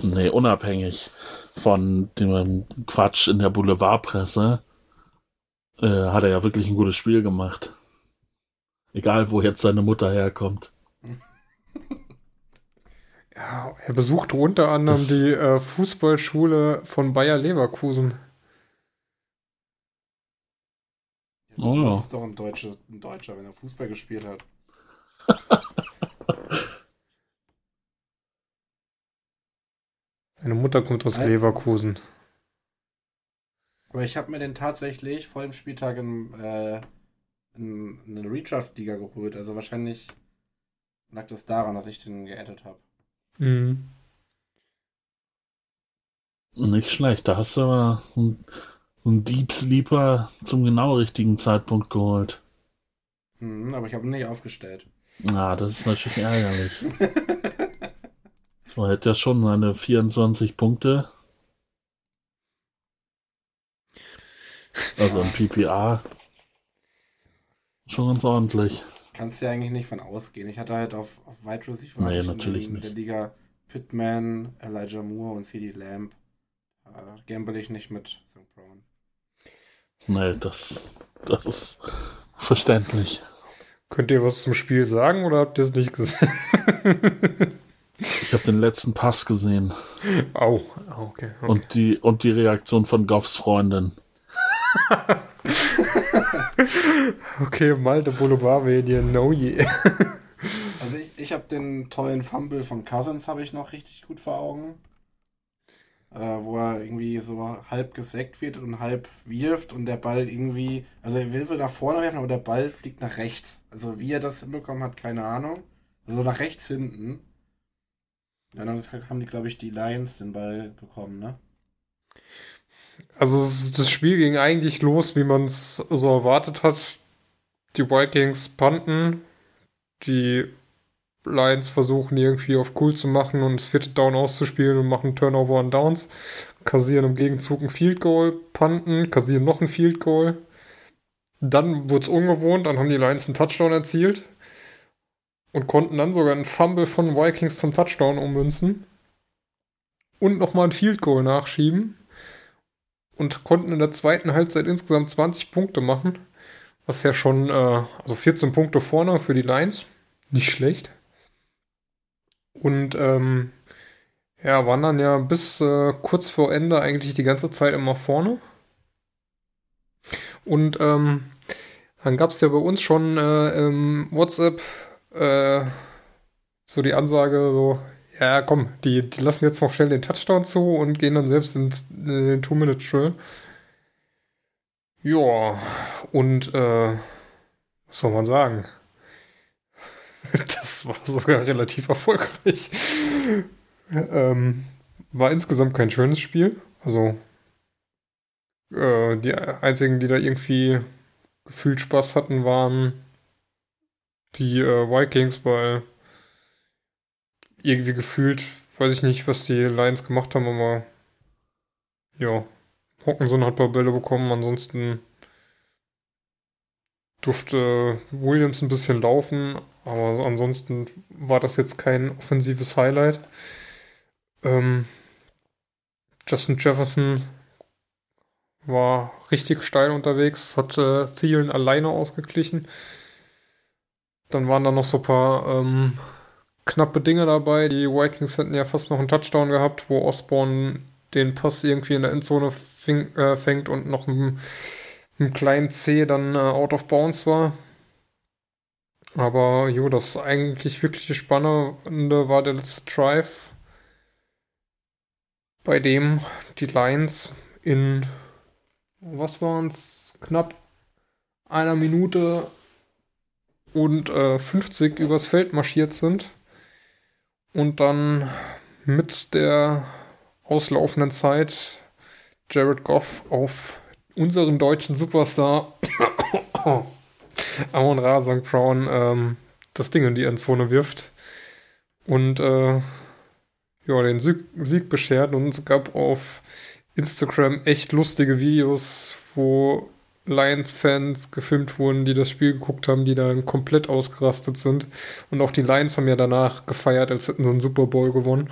nee, unabhängig von dem Quatsch in der Boulevardpresse, äh, hat er ja wirklich ein gutes Spiel gemacht. Egal, wo jetzt seine Mutter herkommt. ja, er besuchte unter anderem Das- die äh, Fußballschule von Bayer Leverkusen. Oh ja. Das ist doch ein Deutscher, ein Deutscher, wenn er Fußball gespielt hat. Seine Mutter kommt aus? Leverkusen. Aber ich habe mir den tatsächlich vor dem Spieltag in, äh, in, in eine Redraft-Liga geholt. Also wahrscheinlich lag das daran, dass ich den geaddet habe. Mhm. Nicht schlecht, da hast du aber einen, einen Deep Sleeper zum genau richtigen Zeitpunkt geholt. Hm, aber ich habe ihn nicht aufgestellt. Ah, das ist natürlich ärgerlich. So, er hätte ja schon seine 24 Punkte. Also im PPA. Schon ganz ordentlich. Kannst du ja eigentlich nicht von ausgehen. Ich hatte halt auf, auf Wide Receiver Nee, natürlich in, nicht. der Liga Pittman, Elijah Moore und CD Lamb. Da gamble ich nicht mit St. Brown. Nee, das, das ist verständlich. Könnt ihr was zum Spiel sagen oder habt ihr es nicht gesehen? Ich habe den letzten Pass gesehen Au, au, okay. okay. und die, und die Reaktion von Goffs Freundin. okay, Malte Boulevard Medien, no yeah. Also ich, ich habe den tollen Fumble von Cousins habe ich noch richtig gut vor Augen. Äh, wo er irgendwie so halb gesackt wird und halb wirft und der Ball irgendwie, also er will so nach vorne werfen, aber der Ball fliegt nach rechts. Also wie er das hinbekommen hat, keine Ahnung. Also nach rechts hinten. Ja, dann haben die, glaube ich, die Lions den Ball bekommen, ne? Also das Spiel ging eigentlich los, wie man es so erwartet hat. Die Vikings panten, die Lions versuchen irgendwie auf cool zu machen und das vierte Down auszuspielen und machen Turnover on Downs, kassieren im Gegenzug ein Field Goal, panten, kassieren noch ein Field Goal. Dann wurde es ungewohnt, dann haben die Lions einen Touchdown erzielt und konnten dann sogar einen Fumble von Vikings zum Touchdown ummünzen und nochmal ein Field Goal nachschieben und konnten in der zweiten Halbzeit insgesamt 20 Punkte machen. Was ja schon, äh, also 14 Punkte vorne für die Lions. Nicht schlecht. Und ähm, ja, waren dann ja bis äh, kurz vor Ende eigentlich die ganze Zeit immer vorne. Und ähm, dann gab es ja bei uns schon äh, im WhatsApp äh, so die Ansage, so, ja, komm, die, die lassen jetzt noch schnell den Touchdown zu und gehen dann selbst ins, in den Two-Minute-Drill. Ja, und äh, was soll man sagen? Das war sogar relativ erfolgreich. ähm, war insgesamt kein schönes Spiel. Also äh, die einzigen, die da irgendwie gefühlt Spaß hatten, waren die äh, Vikings, weil irgendwie gefühlt, weiß ich nicht, was die Lions gemacht haben, aber ja, Hawkinson hat ein paar Bälle bekommen, ansonsten durfte Williams ein bisschen laufen, aber ansonsten war das jetzt kein offensives Highlight. Ähm, Justin Jefferson war richtig steil unterwegs, hat äh, Thielen alleine ausgeglichen. Dann waren da noch so ein paar ähm, knappe Dinge dabei. Die Vikings hätten ja fast noch einen Touchdown gehabt, wo Osborne den Pass irgendwie in der Endzone fing, äh, fängt und noch ein, ein kleinen C dann äh, out of bounds war. Aber jo, das eigentlich wirklich Spannende war der letzte Drive, bei dem die Lions in, was waren es, knapp einer Minute und äh, 50 übers Feld marschiert sind und dann mit der auslaufenden Zeit Jared Goff auf unseren deutschen Superstar Amon Ra St. Brown ähm, das Ding in die Endzone wirft und äh, ja, den Sieg, Sieg beschert und es gab auf Instagram echt lustige Videos, wo Lions-Fans gefilmt wurden, die das Spiel geguckt haben, die dann komplett ausgerastet sind. Und auch die Lions haben ja danach gefeiert, als hätten sie einen Super Bowl gewonnen.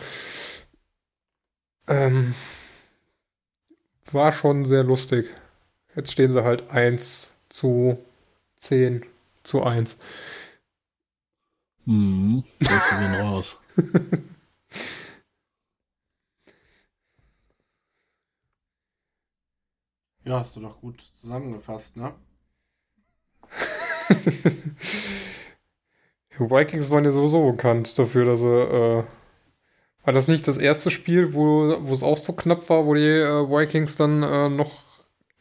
Ähm, war schon sehr lustig. Jetzt stehen sie halt 1 zu 10 zu 1. Hm, das sieht genau aus. Ja, hast du doch gut zusammengefasst, ne? Die Vikings waren ja sowieso bekannt dafür, dass sie. Äh, war das nicht das erste Spiel, wo, wo es auch so knapp war, wo die äh, Vikings dann äh, noch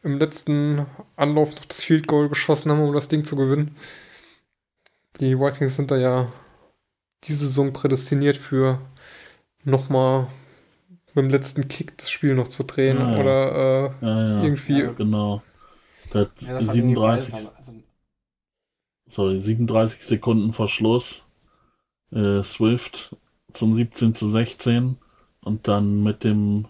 im letzten Anlauf noch das Field Goal geschossen haben, um das Ding zu gewinnen? Die Vikings sind da ja diese Saison prädestiniert für nochmal mit dem letzten Kick das Spiel noch zu drehen Ja, ja. oder äh, Ja, ja, irgendwie. genau. Das irgendwie 37, beides, also, sorry, 37 Sekunden vor Schluss. Äh, Swift zum 17 zu 16 und dann mit dem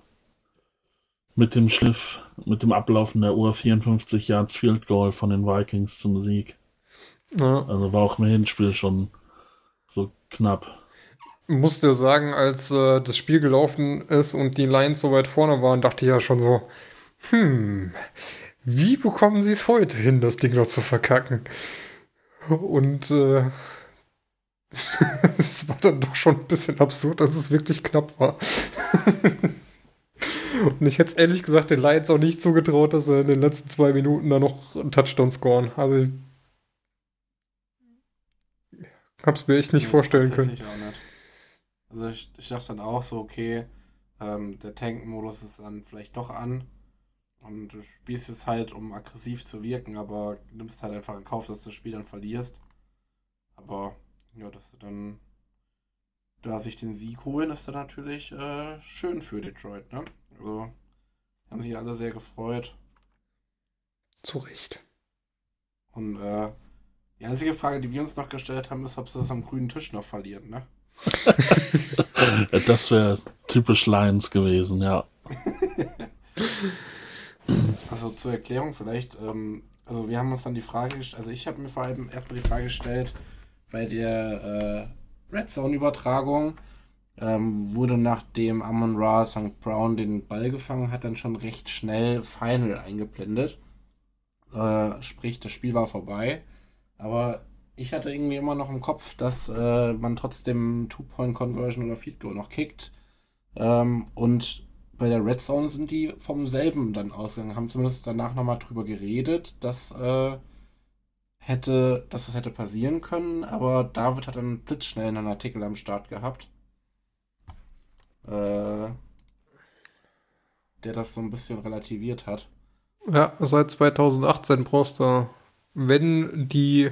mit dem Schliff, mit dem Ablaufen der Uhr 54 Yards Field Goal von den Vikings zum Sieg. Ja. Also war auch im Hinspiel schon so knapp. musste sagen, als äh, das Spiel gelaufen ist und die Lions so weit vorne waren, dachte ich ja schon so, hm, wie bekommen sie es heute hin, das Ding noch zu verkacken? Und äh, es war dann doch schon ein bisschen absurd, als es wirklich knapp war. und ich hätte es ehrlich gesagt den Lions auch nicht zugetraut, dass sie in den letzten zwei Minuten da noch einen Touchdown scoren. Also ich hab's mir echt nicht nee, vorstellen können. Auch nicht. Also ich, ich dachte dann auch so, okay, ähm, der Tank-Modus ist dann vielleicht doch an. Und du spielst es halt, um aggressiv zu wirken, aber nimmst halt einfach in Kauf, dass du das Spiel dann verlierst. Aber ja, dass du dann da sich den Sieg holen, ist dann natürlich äh, schön für Detroit, ne? Also haben sich alle sehr gefreut. Zu Recht. Und äh, die einzige Frage, die wir uns noch gestellt haben, ist, ob sie das am grünen Tisch noch verlieren, ne? Das wäre typisch Lions gewesen, ja. Also zur Erklärung vielleicht, ähm, also wir haben uns dann die Frage gestellt, also ich habe mir vor allem erstmal die Frage gestellt, bei der äh, Red Zone-Übertragung ähm, wurde nachdem Amon Ra St. Brown den Ball gefangen hat, dann schon recht schnell Final eingeblendet. Äh, sprich, das Spiel war vorbei. Aber ich hatte irgendwie immer noch im Kopf, dass äh, man trotzdem Two-Point-Conversion oder Feed Goal noch kickt. Ähm, und bei der Red Zone sind die vom selben dann ausgegangen, haben zumindest danach nochmal drüber geredet, dass äh, hätte, dass es hätte passieren können, aber David hat dann blitzschnell einen Artikel am Start gehabt. Äh, der das so ein bisschen relativiert hat. Ja, seit 2018 brauchst du, wenn die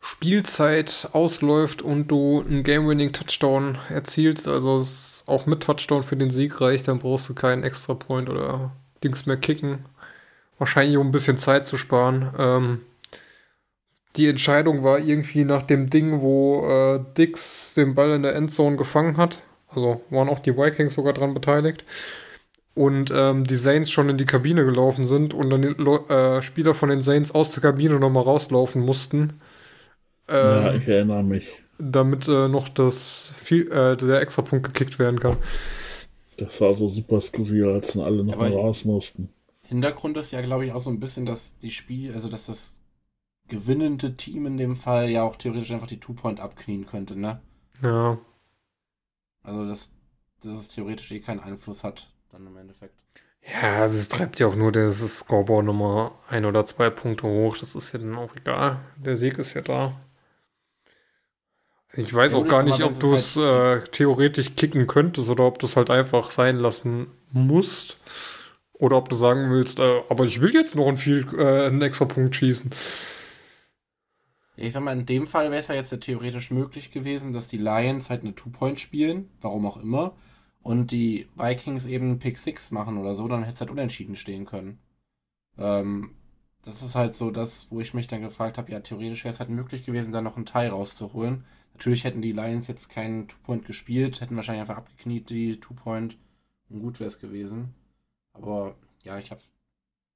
Spielzeit ausläuft und du einen Game-Winning-Touchdown erzielst, also es auch mit Touchdown für den Sieg reicht, dann brauchst du keinen Extra-Point oder Dings mehr kicken. Wahrscheinlich um ein bisschen Zeit zu sparen. Ähm, die Entscheidung war irgendwie nach dem Ding, wo äh, Dix den Ball in der Endzone gefangen hat. Also waren auch die Vikings sogar dran beteiligt. Und ähm, die Saints schon in die Kabine gelaufen sind und dann die äh, Spieler von den Saints aus der Kabine nochmal rauslaufen mussten. Ähm, ja, ich erinnere mich. damit äh, noch das viel, äh, der Extrapunkt gekickt werden kann. Das war so super skurril, als dann alle noch Aber- mal raus mussten. Hintergrund ist ja, glaube ich, auch so ein bisschen, dass die Spiel, also dass das gewinnende Team in dem Fall ja auch theoretisch einfach die Two-Point abknien könnte, ne? Ja. Also dass, dass es theoretisch eh keinen Einfluss hat, dann im Endeffekt. Ja, also es treibt ja auch nur das Scoreboard nochmal ein oder zwei Punkte hoch. Das ist ja dann auch egal. Der Sieg ist ja da. Ich weiß Ja, auch gar nicht, ob du es es äh, theoretisch kicken könntest oder ob du es halt einfach sein lassen musst. Oder ob du sagen willst, äh, aber ich will jetzt noch einen, viel, äh, einen extra Punkt schießen. Ich sag mal, in dem Fall wäre es ja jetzt ja theoretisch möglich gewesen, dass die Lions halt eine Two-Point spielen, warum auch immer, und die Vikings eben Pick Six machen oder so, dann hätte es halt unentschieden stehen können. Ähm, das ist halt so das, wo ich mich dann gefragt habe, ja, theoretisch wäre es halt möglich gewesen, da noch einen Teil rauszuholen. Natürlich hätten die Lions jetzt keinen Two-Point gespielt, hätten wahrscheinlich einfach abgekniet, die Two-Point, und gut wäre es gewesen. Aber ja, ich habe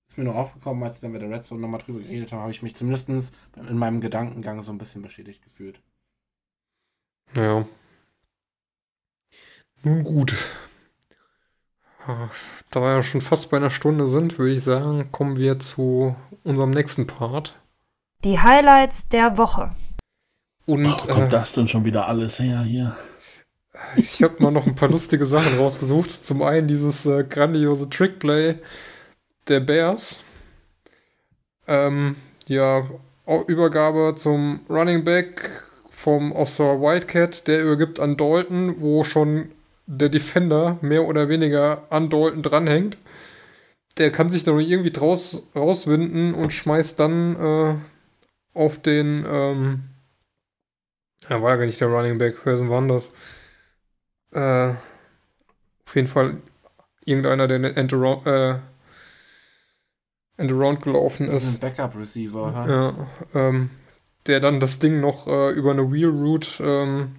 ist mir nur aufgekommen, als wir dann mit der Red Zone nochmal drüber geredet haben, habe ich mich zumindest in meinem Gedankengang so ein bisschen beschädigt gefühlt. Ja. Nun gut. Da wir ja schon fast bei einer Stunde sind, würde ich sagen, kommen wir zu unserem nächsten Part. Die Highlights der Woche. Und Ach, wo kommt äh, das denn schon wieder alles her hier? ich habe mal noch ein paar lustige Sachen rausgesucht. Zum einen dieses äh, grandiose Trickplay der Bears. Ähm, ja, Übergabe zum Running Back vom der Wildcat, der übergibt an Dalton, wo schon der Defender mehr oder weniger an Dalton dranhängt. Der kann sich dann irgendwie draus rauswinden und schmeißt dann äh, auf den ähm, ja, war ja gar nicht der Running Back, wer war denn das? Äh, auf jeden Fall irgendeiner, der den End-Around, äh, End-Around gelaufen Ein ist. Backup-Receiver, ha? Ja, ähm, der dann das Ding noch äh, über eine Wheel Route ähm,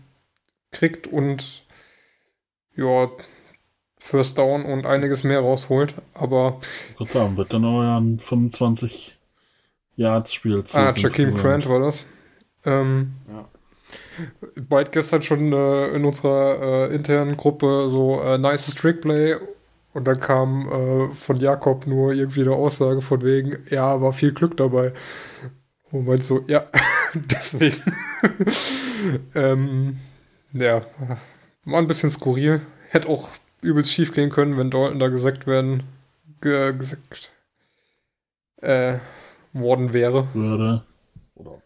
kriegt und ja, First Down und einiges mehr rausholt. Aber Gott sei Dank wird dann aber ja ein 25 Yards Spielzug. ah, Jakeem. Grant war das. Ähm, Ja. Bald gestern schon äh, in unserer äh, internen Gruppe so äh, nice Trickplay und dann kam äh, von Jakob nur irgendwie eine Aussage von wegen, ja, war viel Glück dabei. Und meint so, ja, deswegen. ähm, ja, war ein bisschen skurril. Hätte auch übelst schief gehen können, wenn Dalton da gesagt werden, ge gesagt äh, worden wäre. Würde. Oder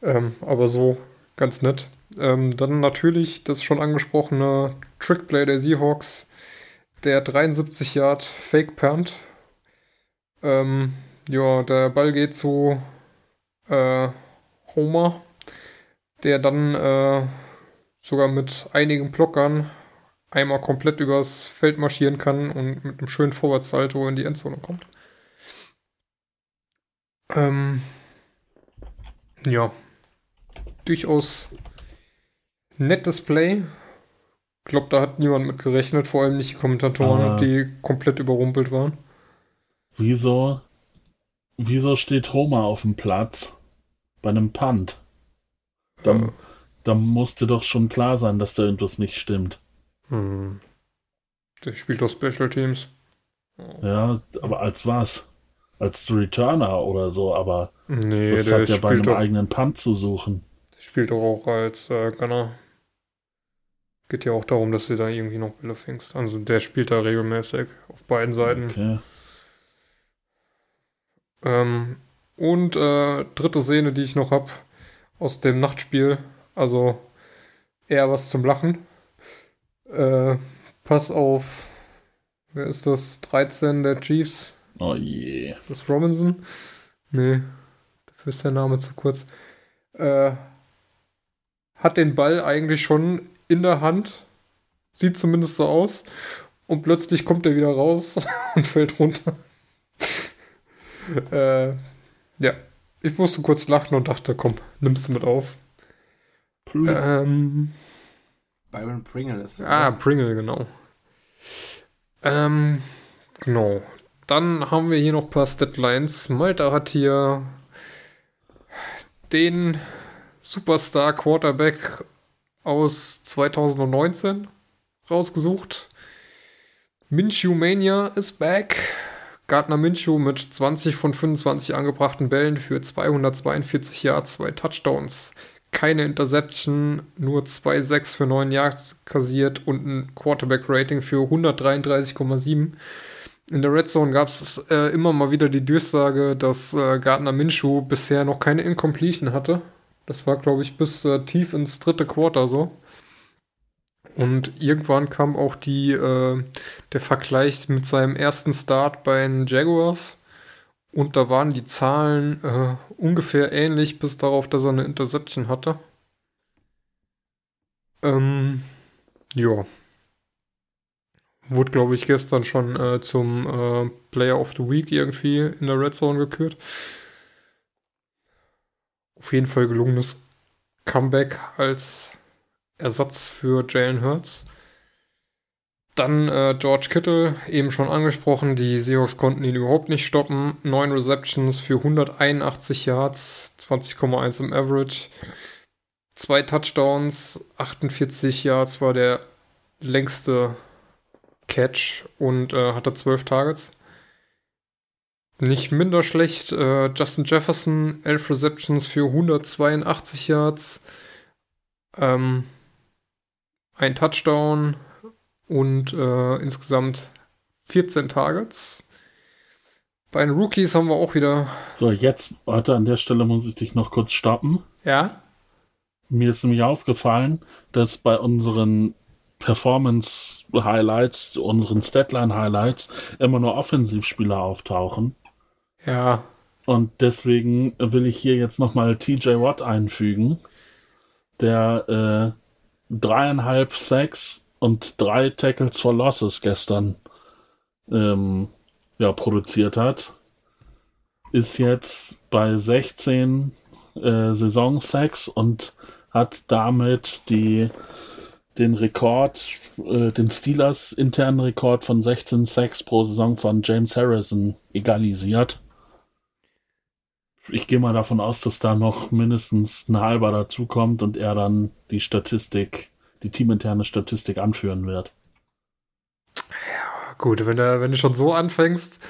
Ähm, aber so ganz nett. Ähm, dann natürlich das schon angesprochene Trickplay der Seahawks, der 73 Yard Fake Punt. Ähm, ja, der Ball geht zu äh, Homer, der dann äh, sogar mit einigen Blockern einmal komplett übers Feld marschieren kann und mit einem schönen Vorwärtssalto in die Endzone kommt. Ähm, ja, durchaus nettes Play. Ich glaube, da hat niemand mit gerechnet, vor allem nicht die Kommentatoren, Aber- die komplett überrumpelt waren. wieso, wieso steht Homer auf dem Platz bei einem Punt? Da, Äh, da musste doch schon klar sein, dass da irgendwas nicht stimmt. hm. Der spielt doch Special Teams. Ja, aber als was? Als Returner oder so, aber Nee, das der hat ja bei einem doch, eigenen Punt zu suchen. der spielt doch auch als äh, Gunner. Geht ja auch darum, dass du da irgendwie noch Bälle fängst. Also der spielt da regelmäßig auf beiden Seiten. Okay. Ähm, und äh, dritte Szene, die ich noch habe aus dem Nachtspiel. Also eher was zum Lachen. Äh, Pass auf, wer ist das? 13 der Chiefs. Oh je. Ist das Robinson? Nee, dafür ist der Name zu kurz. Äh, hat den Ball eigentlich schon in der Hand. Sieht zumindest so aus. Und plötzlich kommt er wieder raus und fällt runter. äh, ja, ich musste kurz lachen und dachte, komm, nimmst du mit auf. Puh. Ähm, Byron Pringle ist das. Ah, ne? Pringle, genau. Ähm, genau. Dann haben wir hier noch ein paar Statlines. Malta hat hier den Superstar Quarterback aus 2019 rausgesucht. Minshew Mania ist back. Gardner Minshew mit 20 von 25 angebrachten Bällen für 242 Yards, zwei Touchdowns, keine Interception, nur 2,6 für 9 Yards kassiert und ein Quarterback-Rating für 133,7. In der Red Zone gab es äh, immer mal wieder die Durchsage, dass äh, Gardner Minshew bisher noch keine Incompletion hatte. Das war, glaube ich, bis äh, tief ins dritte Quarter so. Und irgendwann kam auch die, äh, der Vergleich mit seinem ersten Start bei den Jaguars. Und da waren die Zahlen äh, ungefähr ähnlich, bis darauf, dass er eine Interception hatte. Ähm, ja. Wurde, glaube ich, gestern schon äh, zum äh, Player of the Week irgendwie in der Red Zone gekürt. Auf jeden Fall gelungenes Comeback als Ersatz für Jalen Hurts. Dann äh, George Kittle, eben schon angesprochen, die Seahawks konnten ihn überhaupt nicht stoppen. Neun Receptions für 181 Yards, 20,1 im Average. Zwei Touchdowns, 48 Yards war der längste Catch und äh, hatte 12 Targets. Nicht minder schlecht, äh, Justin Jefferson, 11 Receptions für 182 Yards. Ähm, ein Touchdown und äh, insgesamt 14 Targets. Bei den Rookies haben wir auch wieder. So, jetzt, warte, an der Stelle muss ich dich noch kurz stoppen. Ja? Mir ist nämlich aufgefallen, dass bei unseren Performance Highlights, unseren Statline Highlights immer nur Offensivspieler auftauchen. Ja. Und deswegen will ich hier jetzt nochmal TJ Watt einfügen, der äh, dreieinhalb Sacks und drei Tackles for Losses gestern ähm, ja, produziert hat, ist jetzt bei 16 äh, Saison-Sacks und hat damit die, den Rekord, äh, den Steelers internen Rekord von 16 Sacks pro Saison von James Harrison egalisiert. Ich gehe mal davon aus, dass da noch mindestens ein halber dazukommt und er dann die Statistik, die teaminterne Statistik anführen wird. Ja, gut, wenn, du, wenn du schon so anfängst,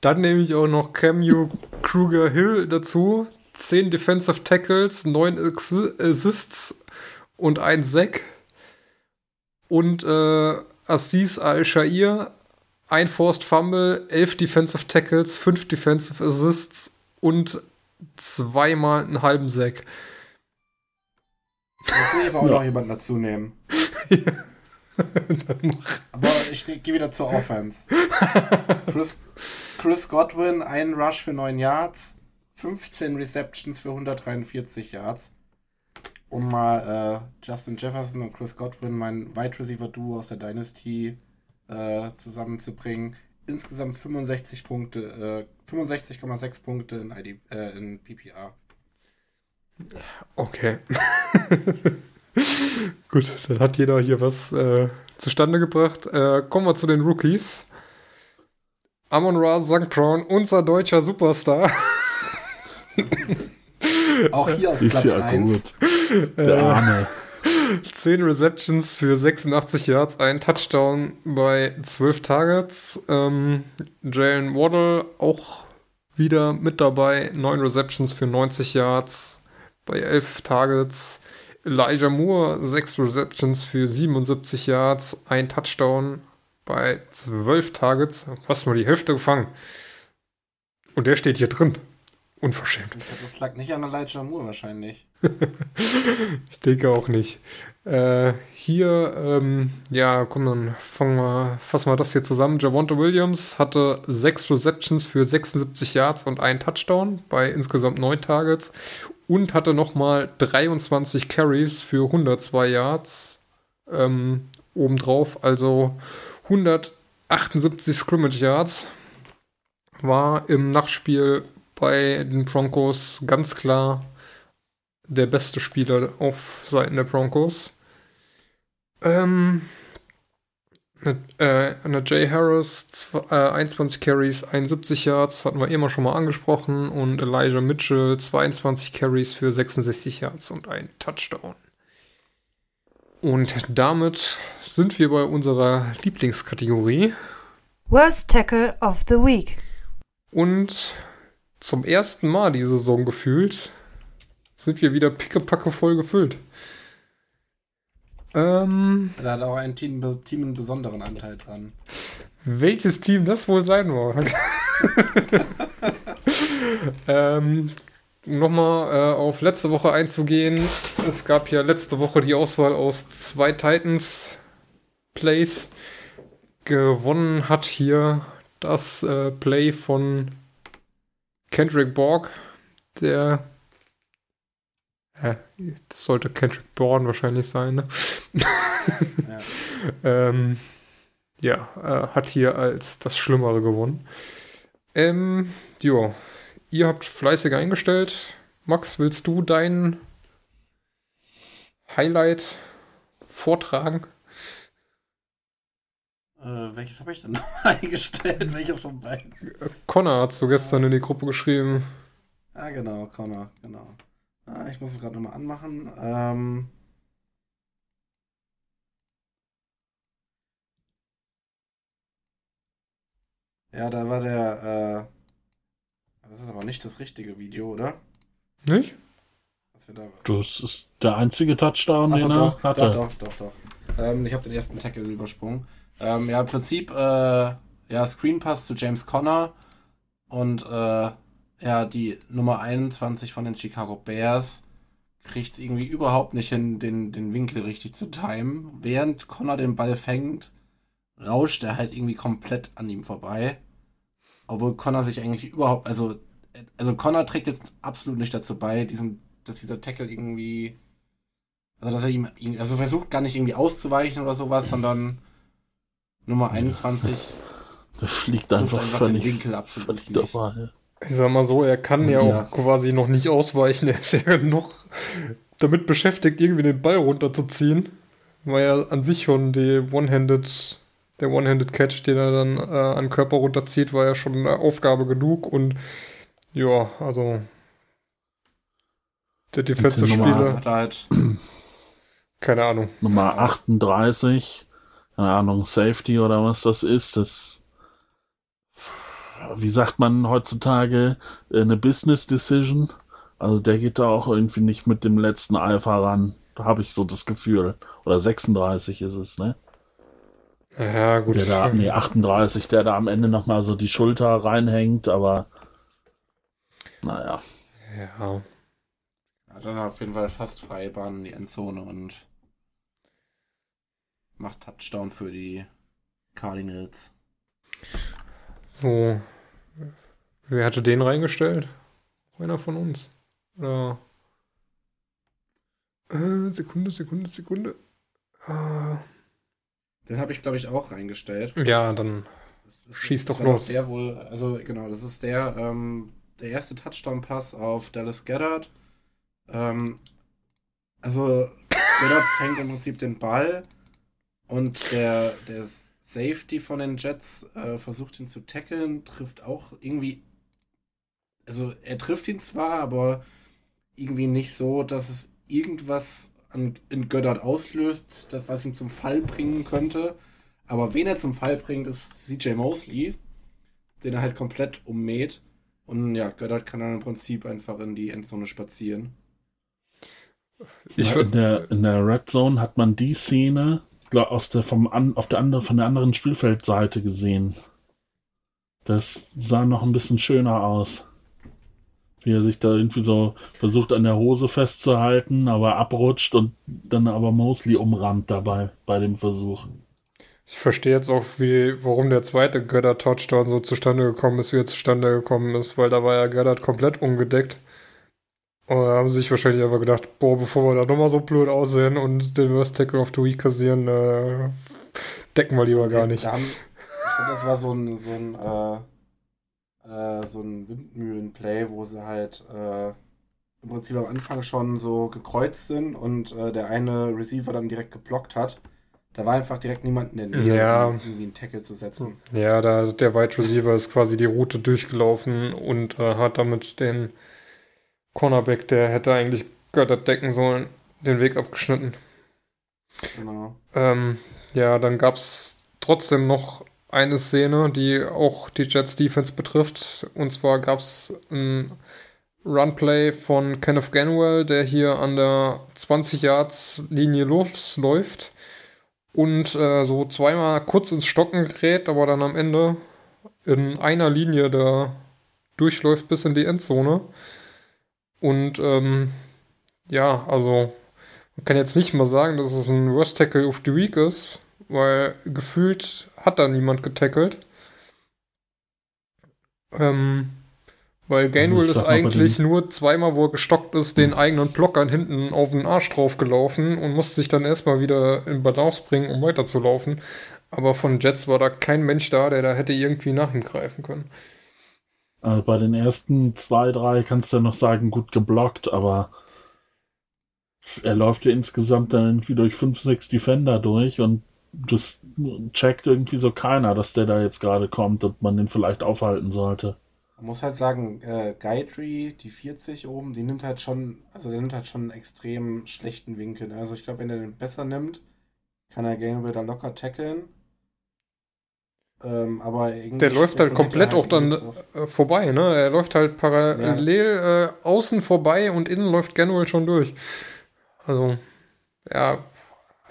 dann nehme ich auch noch Camu Kruger Hill dazu. 10 Defensive Tackles, 9 Assists und ein Sack. Und äh, Assis Al-Shair, ein Forced Fumble, 11 Defensive Tackles, 5 Defensive Assists und zweimal einen halben Sack. Jetzt will ich aber auch noch jemanden dazu nehmen. aber ich gehe wieder zur Offense. Chris, Chris Godwin, ein Rush für 9 Yards, 15 Receptions für 143 Yards. Um mal äh, Justin Jefferson und Chris Godwin, mein Wide Receiver Duo aus der Dynasty, äh, zusammenzubringen insgesamt 65 Punkte, äh, 65,6 Punkte in, ID, äh, in PPR. Okay. Gut, dann hat jeder hier was äh, zustande gebracht. Äh, kommen wir zu den Rookies. Amon Ra St. Brown, unser deutscher Superstar. Auch hier auf Platz ja 1. Gut. Der Arme. 10 Receptions für 86 Yards, ein Touchdown bei 12 Targets. Ähm, Jalen Waddle auch wieder mit dabei, 9 Receptions für 90 Yards bei 11 Targets. Elijah Moore, 6 Receptions für 77 Yards, ein Touchdown bei 12 Targets. Fast nur die Hälfte gefangen. Und der steht hier drin. Unverschämt. Das lag nicht an Elijah Moore wahrscheinlich. ich denke auch nicht. Äh, hier, ähm, ja, komm, dann fangen wir, fassen wir das hier zusammen. Javonte Williams hatte sechs Receptions für 76 Yards und einen Touchdown bei insgesamt neun Targets und hatte nochmal 23 Carries für 102 Yards ähm, obendrauf, also 178 Scrimmage Yards. War im Nachspiel bei den Broncos ganz klar der beste Spieler auf Seiten der Broncos. Ähm, äh, Jay Harris, äh, 21 Carries, 71 Yards, hatten wir immer schon mal angesprochen. Und Elijah Mitchell, 22 Carries für 66 Yards und ein Touchdown. Und damit sind wir bei unserer Lieblingskategorie. Worst Tackle of the Week. Und zum ersten Mal die Saison gefühlt sind wir wieder pickepacke voll gefüllt. Ähm, Da hat auch ein Team, Team einen besonderen Anteil dran. welches Team das wohl sein mag. ähm, um nochmal äh, auf letzte Woche einzugehen. Es gab ja letzte Woche die Auswahl aus zwei Titans Plays. Gewonnen hat hier das äh, Play von Kendrick Borg, der äh, das sollte Kendrick Bourne wahrscheinlich sein, ne? Ja. ähm, ja, äh, hat hier als das Schlimmere gewonnen. Ähm, jo, ihr habt fleißig eingestellt. Max, willst du dein Highlight vortragen? Äh, welches habe ich denn noch eingestellt? Welches von beiden? Connor hast du gestern in die Gruppe geschrieben. Ah, genau, Connor, genau. Ah, ich muss es gerade nochmal anmachen. Ähm, ja, da war der. Äh, das ist aber nicht das richtige Video, oder? Nicht? Was wir da Das ist der einzige Touchdown, Achso, den er doch, hatte. doch, doch, doch, doch. Ähm, ich habe den ersten Tackle übersprungen. Ähm, ja, im Prinzip, äh, ja, Screen Pass zu James Conner und äh, ja, die Nummer 21 von den Chicago Bears kriegt es irgendwie überhaupt nicht hin, den, den Winkel richtig zu timen. Während Connor den Ball fängt, rauscht er halt irgendwie komplett an ihm vorbei. Obwohl Connor sich eigentlich überhaupt, also, also Connor trägt jetzt absolut nicht dazu bei, diesen, dass dieser Tackle irgendwie, also dass er ihm, also versucht gar nicht irgendwie auszuweichen oder sowas, sondern Nummer 21 Der fliegt einfach, einfach den völlig, Winkel absolut völlig nicht. Ich sag mal so, er kann ja, Ja. auch quasi noch nicht ausweichen. Er ist ja noch damit beschäftigt, irgendwie den Ball runterzuziehen. Weil er an sich schon die One-Handed, der One-Handed Catch, den er dann äh, an den Körper runterzieht, war ja schon eine Aufgabe genug. Und ja, also der Defensive Nummer- Spieler, Hat er halt, keine Ahnung. Nummer 38, keine Ahnung, Safety oder was das ist, das, wie sagt man heutzutage, äh, eine Business Decision. Also der geht da auch irgendwie nicht mit dem letzten Alpha ran. Da habe ich so das Gefühl. Oder 36 ist es, ne? Ja, gut. Der da, nee, 38, der da am Ende nochmal so die Schulter reinhängt, aber naja. Ja. hat dann auf jeden Fall fast freie Bahn in die Endzone und macht Touchdown für die Cardinals. So. Wer hatte den reingestellt? Einer von uns. Oder. Äh, Sekunde, Sekunde, Sekunde. Äh, Den habe ich, glaube ich, auch reingestellt. ja, dann. Ist- Schieß das doch los. Der wohl, also genau, das ist der, ähm, der erste Touchdown-Pass auf Dallas Goddard. Ähm, also Goddard fängt im Prinzip den Ball und der, der Safety von den Jets äh, versucht ihn zu tackeln, trifft auch irgendwie, also er trifft ihn zwar, aber irgendwie nicht so, dass es irgendwas an, in Goddard auslöst, das was ihn zum Fall bringen könnte. Aber wen er zum Fall bringt, ist CJ Mosley, den er halt komplett ummäht. Und ja, Goddard kann dann im Prinzip einfach in die Endzone spazieren. Ich in, der, in der Red Zone hat man die Szene glaub, aus der, vom an, auf der andere, von der anderen Spielfeldseite gesehen. Das sah noch ein bisschen schöner aus. Wie er sich da irgendwie so versucht an der Hose festzuhalten, aber abrutscht und dann aber Mosley umrammt dabei bei dem Versuch. Ich verstehe jetzt auch, wie, warum der zweite Goddard-Touchdown so zustande gekommen ist, wie er zustande gekommen ist, weil da war ja Goddard komplett ungedeckt. Und da haben sie sich wahrscheinlich einfach gedacht, boah, bevor wir da nochmal so blöd aussehen und den Worst Tackle of the Week kassieren, äh, decken wir lieber gar nicht. Da haben, ich glaube, das war so ein, so ein, äh, äh, so ein Windmühlen-Play, wo sie halt äh, im Prinzip am Anfang schon so gekreuzt sind und äh, der eine Receiver dann direkt geblockt hat. Da war einfach direkt niemand in der Nähe, Ja. um irgendwie einen Tackle zu setzen. Ja, da der Wide Receiver ist quasi die Route durchgelaufen und äh, hat damit den Cornerback, der hätte eigentlich Goddard decken sollen, den Weg abgeschnitten. Genau. Ähm, ja, dann gab es trotzdem noch eine Szene, die auch die Jets Defense betrifft. Und zwar gab es ein Runplay von Kenneth Ganwell, der hier an der 20 Yards Linie losläuft und äh, so zweimal kurz ins Stocken gerät, aber dann am Ende in einer Linie da durchläuft bis in die Endzone. Und ähm, ja, also man kann jetzt nicht mal sagen, dass es ein Worst Tackle of the Week ist, weil gefühlt hat da niemand getackelt. Ähm, weil Gainwell Also ich ist eigentlich nur zweimal, wo er gestockt ist, den eigenen Blockern hinten auf den Arsch drauf gelaufen und musste sich dann erstmal wieder in Balance bringen, um weiterzulaufen. Aber von Jets war da kein Mensch da, der da hätte irgendwie nach ihm greifen können. Also bei den ersten zwei, drei kannst du ja noch sagen, gut geblockt, aber er läuft ja insgesamt dann irgendwie durch fünf, sechs Defender durch und das checkt irgendwie so keiner, dass der da jetzt gerade kommt und man den vielleicht aufhalten sollte. Man muss halt sagen, äh, Guytree, die 40 oben, die nimmt halt schon, also der nimmt halt schon einen extrem schlechten Winkel. Also ich glaube, wenn er den besser nimmt, kann er Gainwell da locker tackeln. Ähm, aber irgendwie Der läuft halt komplett auch dann äh, vorbei, ne? Er läuft halt parallel äh, außen vorbei und innen läuft Ganwell schon durch. Also, ja,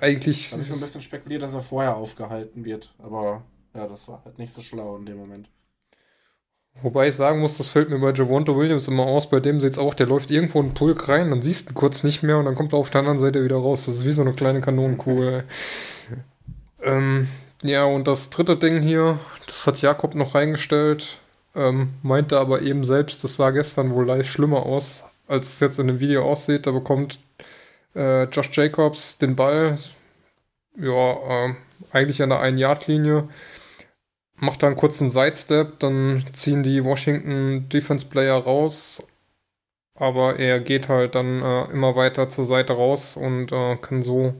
eigentlich. Habe ich schon ein bisschen spekuliert, dass er vorher aufgehalten wird. Aber ja, das war halt nicht so schlau in dem Moment. Wobei ich sagen muss, das fällt mir bei Javonte Williams immer aus. Bei dem sieht's auch, der läuft irgendwo in den Pulk rein, dann siehst du ihn kurz nicht mehr und dann kommt er auf der anderen Seite wieder raus. Das ist wie so eine kleine Kanonenkugel. ähm, ja, und das dritte Ding hier, das hat Jakob noch reingestellt, ähm, meinte aber eben selbst, das sah gestern wohl live schlimmer aus, als es jetzt in dem Video aussieht. Da bekommt äh, Josh Jacobs den Ball, ja, ähm, eigentlich an der 1-Yard-Linie macht da einen kurzen Sidestep, dann ziehen die Washington Defense Player raus, aber er geht halt dann äh, immer weiter zur Seite raus und äh, kann so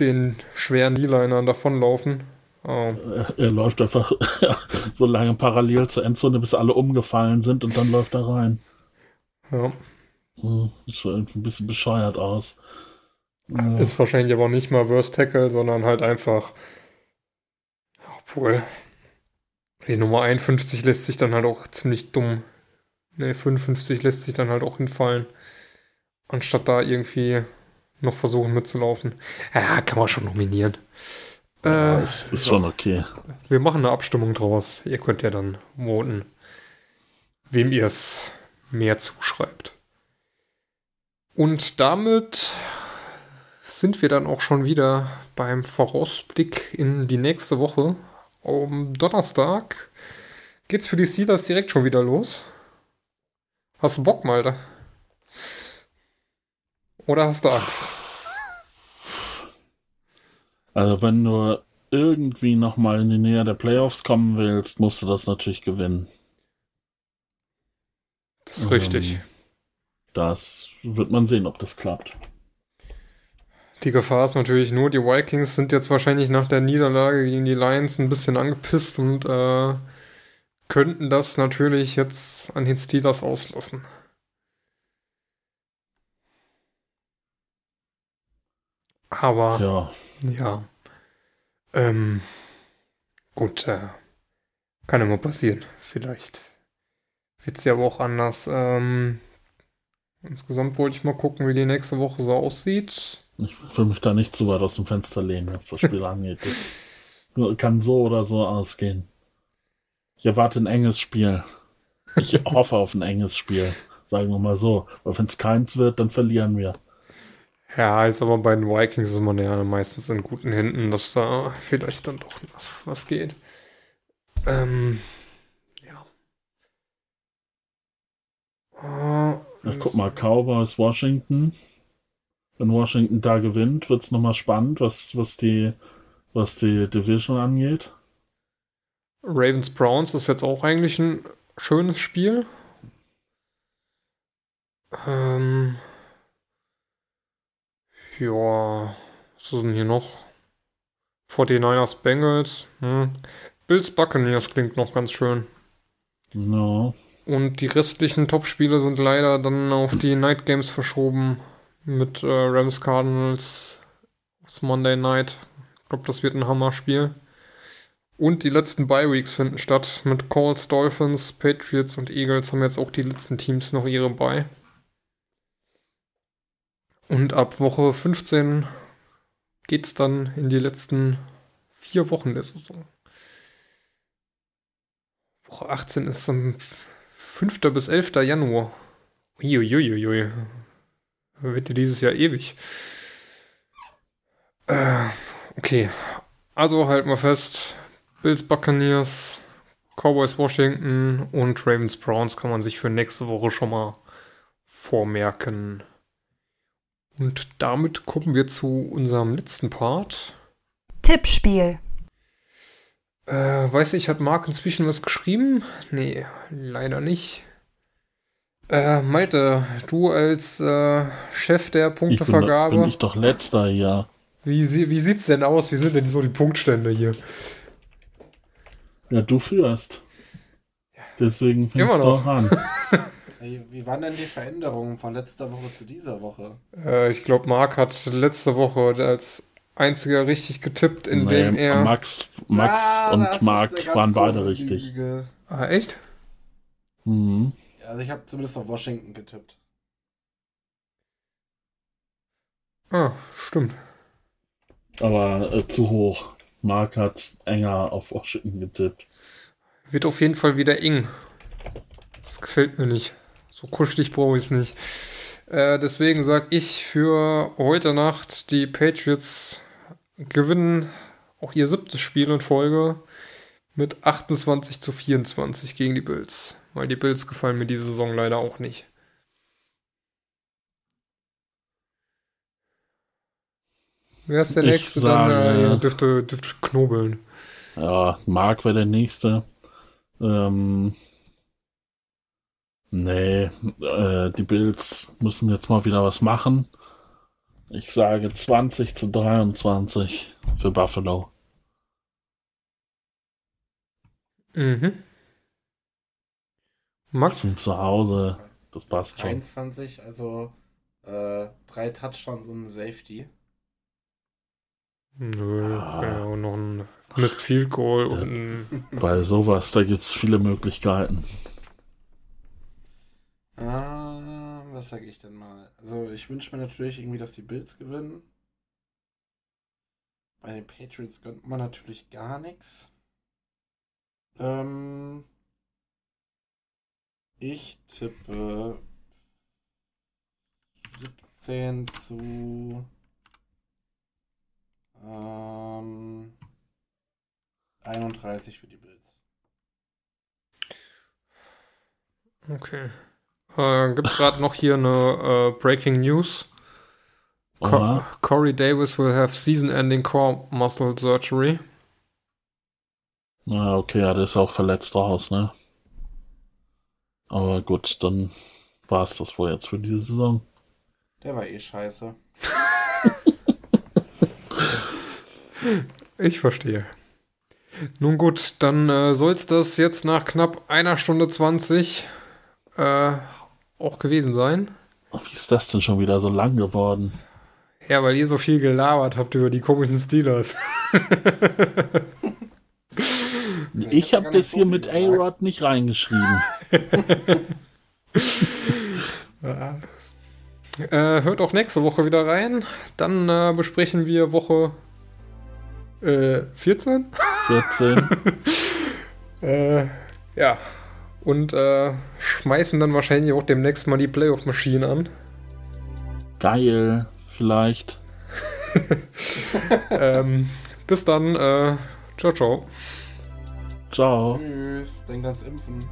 den schweren D-Liner davonlaufen. Äh, Er, er läuft einfach so lange parallel zur Endzone, bis alle umgefallen sind und dann läuft er rein. ja. Sieht schon irgendwie ein bisschen bescheuert aus. Ist wahrscheinlich aber nicht mal Worst Tackle, sondern halt einfach. Obwohl. Die Nummer 51 lässt sich dann halt auch ziemlich dumm. Ne, 55 lässt sich dann halt auch hinfallen. Anstatt da irgendwie noch versuchen mitzulaufen. Ja, kann man schon nominieren. Ja, Äh, ist, ist schon okay. wir machen eine Abstimmung draus. Ihr könnt ja dann voten, wem ihr es mehr zuschreibt. Und damit sind wir dann auch schon wieder beim Vorausblick in die nächste Woche. Am Donnerstag geht's für die Steelers direkt schon wieder los. Hast du Bock, Malte? Oder hast du Angst? Also wenn du irgendwie nochmal in die Nähe der Playoffs kommen willst, musst du das natürlich gewinnen. Das ist richtig. Das wird man sehen, ob das klappt. Die Gefahr ist natürlich nur, die Vikings sind jetzt wahrscheinlich nach der Niederlage gegen die Lions ein bisschen angepisst und äh, könnten das natürlich jetzt an den Steelers auslassen. Aber Ja, ja, ähm, gut, äh, kann immer passieren. Vielleicht wird es ja aber auch anders. Ähm, insgesamt wollte ich mal gucken, wie die nächste Woche so aussieht. ich will mich da nicht zu weit aus dem Fenster lehnen, was das Spiel angeht. Das kann so oder so ausgehen. Ich erwarte ein enges Spiel. Ich hoffe auf ein enges Spiel. Sagen wir mal so. Weil wenn es keins wird, dann verlieren wir. Ja, ist aber bei den Vikings ist man ja meistens in guten Händen, dass da vielleicht dann doch was, was geht. Ähm, ja. Äh, Ja, guck mal, Cowboys Washington. Wenn Washington da gewinnt, wird es nochmal spannend, was, was, die, was die Division angeht. Ravens Browns ist jetzt auch eigentlich ein schönes Spiel. Ähm, ja, was ist denn hier noch? 49ers Bengals. Hm. Bills Buccaneers klingt noch ganz schön. No. Und die restlichen Top-Spiele sind leider dann auf die Night Games verschoben. Mit äh, Rams Cardinals aufs Monday Night. Ich glaube, das wird ein Hammer-Spiel. Und die letzten Bye Weeks finden statt. Mit Colts, Dolphins, Patriots und Eagles haben jetzt auch die letzten Teams noch ihre Bye. Und ab Woche 15 geht's dann in die letzten vier Wochen der Saison. Woche 18 ist am 5. bis 11. Januar. Uiuiuiui. Wird ja dieses Jahr ewig. Äh, okay. Also halten wir fest. Bills Buccaneers, Cowboys Washington und Ravens Browns kann man sich für nächste Woche schon mal vormerken. Und damit kommen wir zu unserem letzten Part. Tippspiel. Äh, weiß ich, hat Marc inzwischen was geschrieben? Nee, leider nicht. Äh, Malte, du als äh, Chef der Ich bin, Punktevergabe, bin ich doch letzter hier. wie, wie sieht's denn aus? Wie sind denn so die Punktstände hier? Ja, du führst. Deswegen fängst Immer du auch an. Wie waren denn die Veränderungen von letzter Woche zu dieser Woche? Äh, ich glaube, Marc hat letzte Woche als einziger richtig getippt, indem Nee, er. Max, Max Ah, und ganz waren beide richtig. Lüge. Ah, echt? Mhm. Also ich habe zumindest auf Washington getippt. Ah, stimmt. Aber äh, zu hoch. Marc hat enger auf Washington getippt. Wird auf jeden Fall wieder eng. Das gefällt mir nicht. So kuschelig brauche ich es nicht. Äh, deswegen sage ich für heute Nacht, die Patriots gewinnen auch ihr siebtes Spiel in Folge mit 28 zu 24 gegen die Bills. Weil die Bills gefallen mir diese Saison leider auch nicht. Wer ist der Ich Nächste? sage- Dann äh, dürfte, dürfte knobeln. Ja, Marc wäre der nächste. Ähm, nee, äh, die Bills müssen jetzt mal wieder was machen. Ich sage 20 zu 23 für Buffalo. Mhm. Max? Sind zu Hause. Das passt schon. 23, also äh, drei Touchdowns und ein Safety. Nö, Ah. ja, und noch ein Missed Field Goal Ja. und ein, Bei sowas, da gibt es viele Möglichkeiten. Ah, was sage ich denn mal? Also ich wünsche mir natürlich irgendwie, dass die Bills gewinnen. Bei den Patriots gönnt man natürlich gar nichts. Ähm, ich tippe 17 zu ähm, 31 für die Bills. okay. Äh, gibt gerade noch hier eine äh, Breaking News. Co Oha. Corey Davis will have season-ending core muscle surgery. Ah, okay, ja, der ist auch verletzt raus, ne? Aber gut, dann war es das wohl jetzt für diese Saison. Der war eh scheiße. Ich verstehe. Nun gut, dann äh, soll es das jetzt nach knapp einer Stunde 20 äh, auch gewesen sein. Wie ist das denn schon wieder so lang geworden? Ja, weil ihr so viel gelabert habt über die komischen Steelers. Ich hab habe gar das so hier mit. A-Rod nicht reingeschrieben. Äh, hört auch nächste Woche wieder rein. Dann äh, besprechen wir Woche äh, 14. 14. Äh, ja. Und äh, schmeißen dann wahrscheinlich auch demnächst mal die Playoff-Maschinen an. Geil, vielleicht. ähm, bis dann. Äh, ciao, ciao. Ciao. Tschüss, denkt ans Impfen.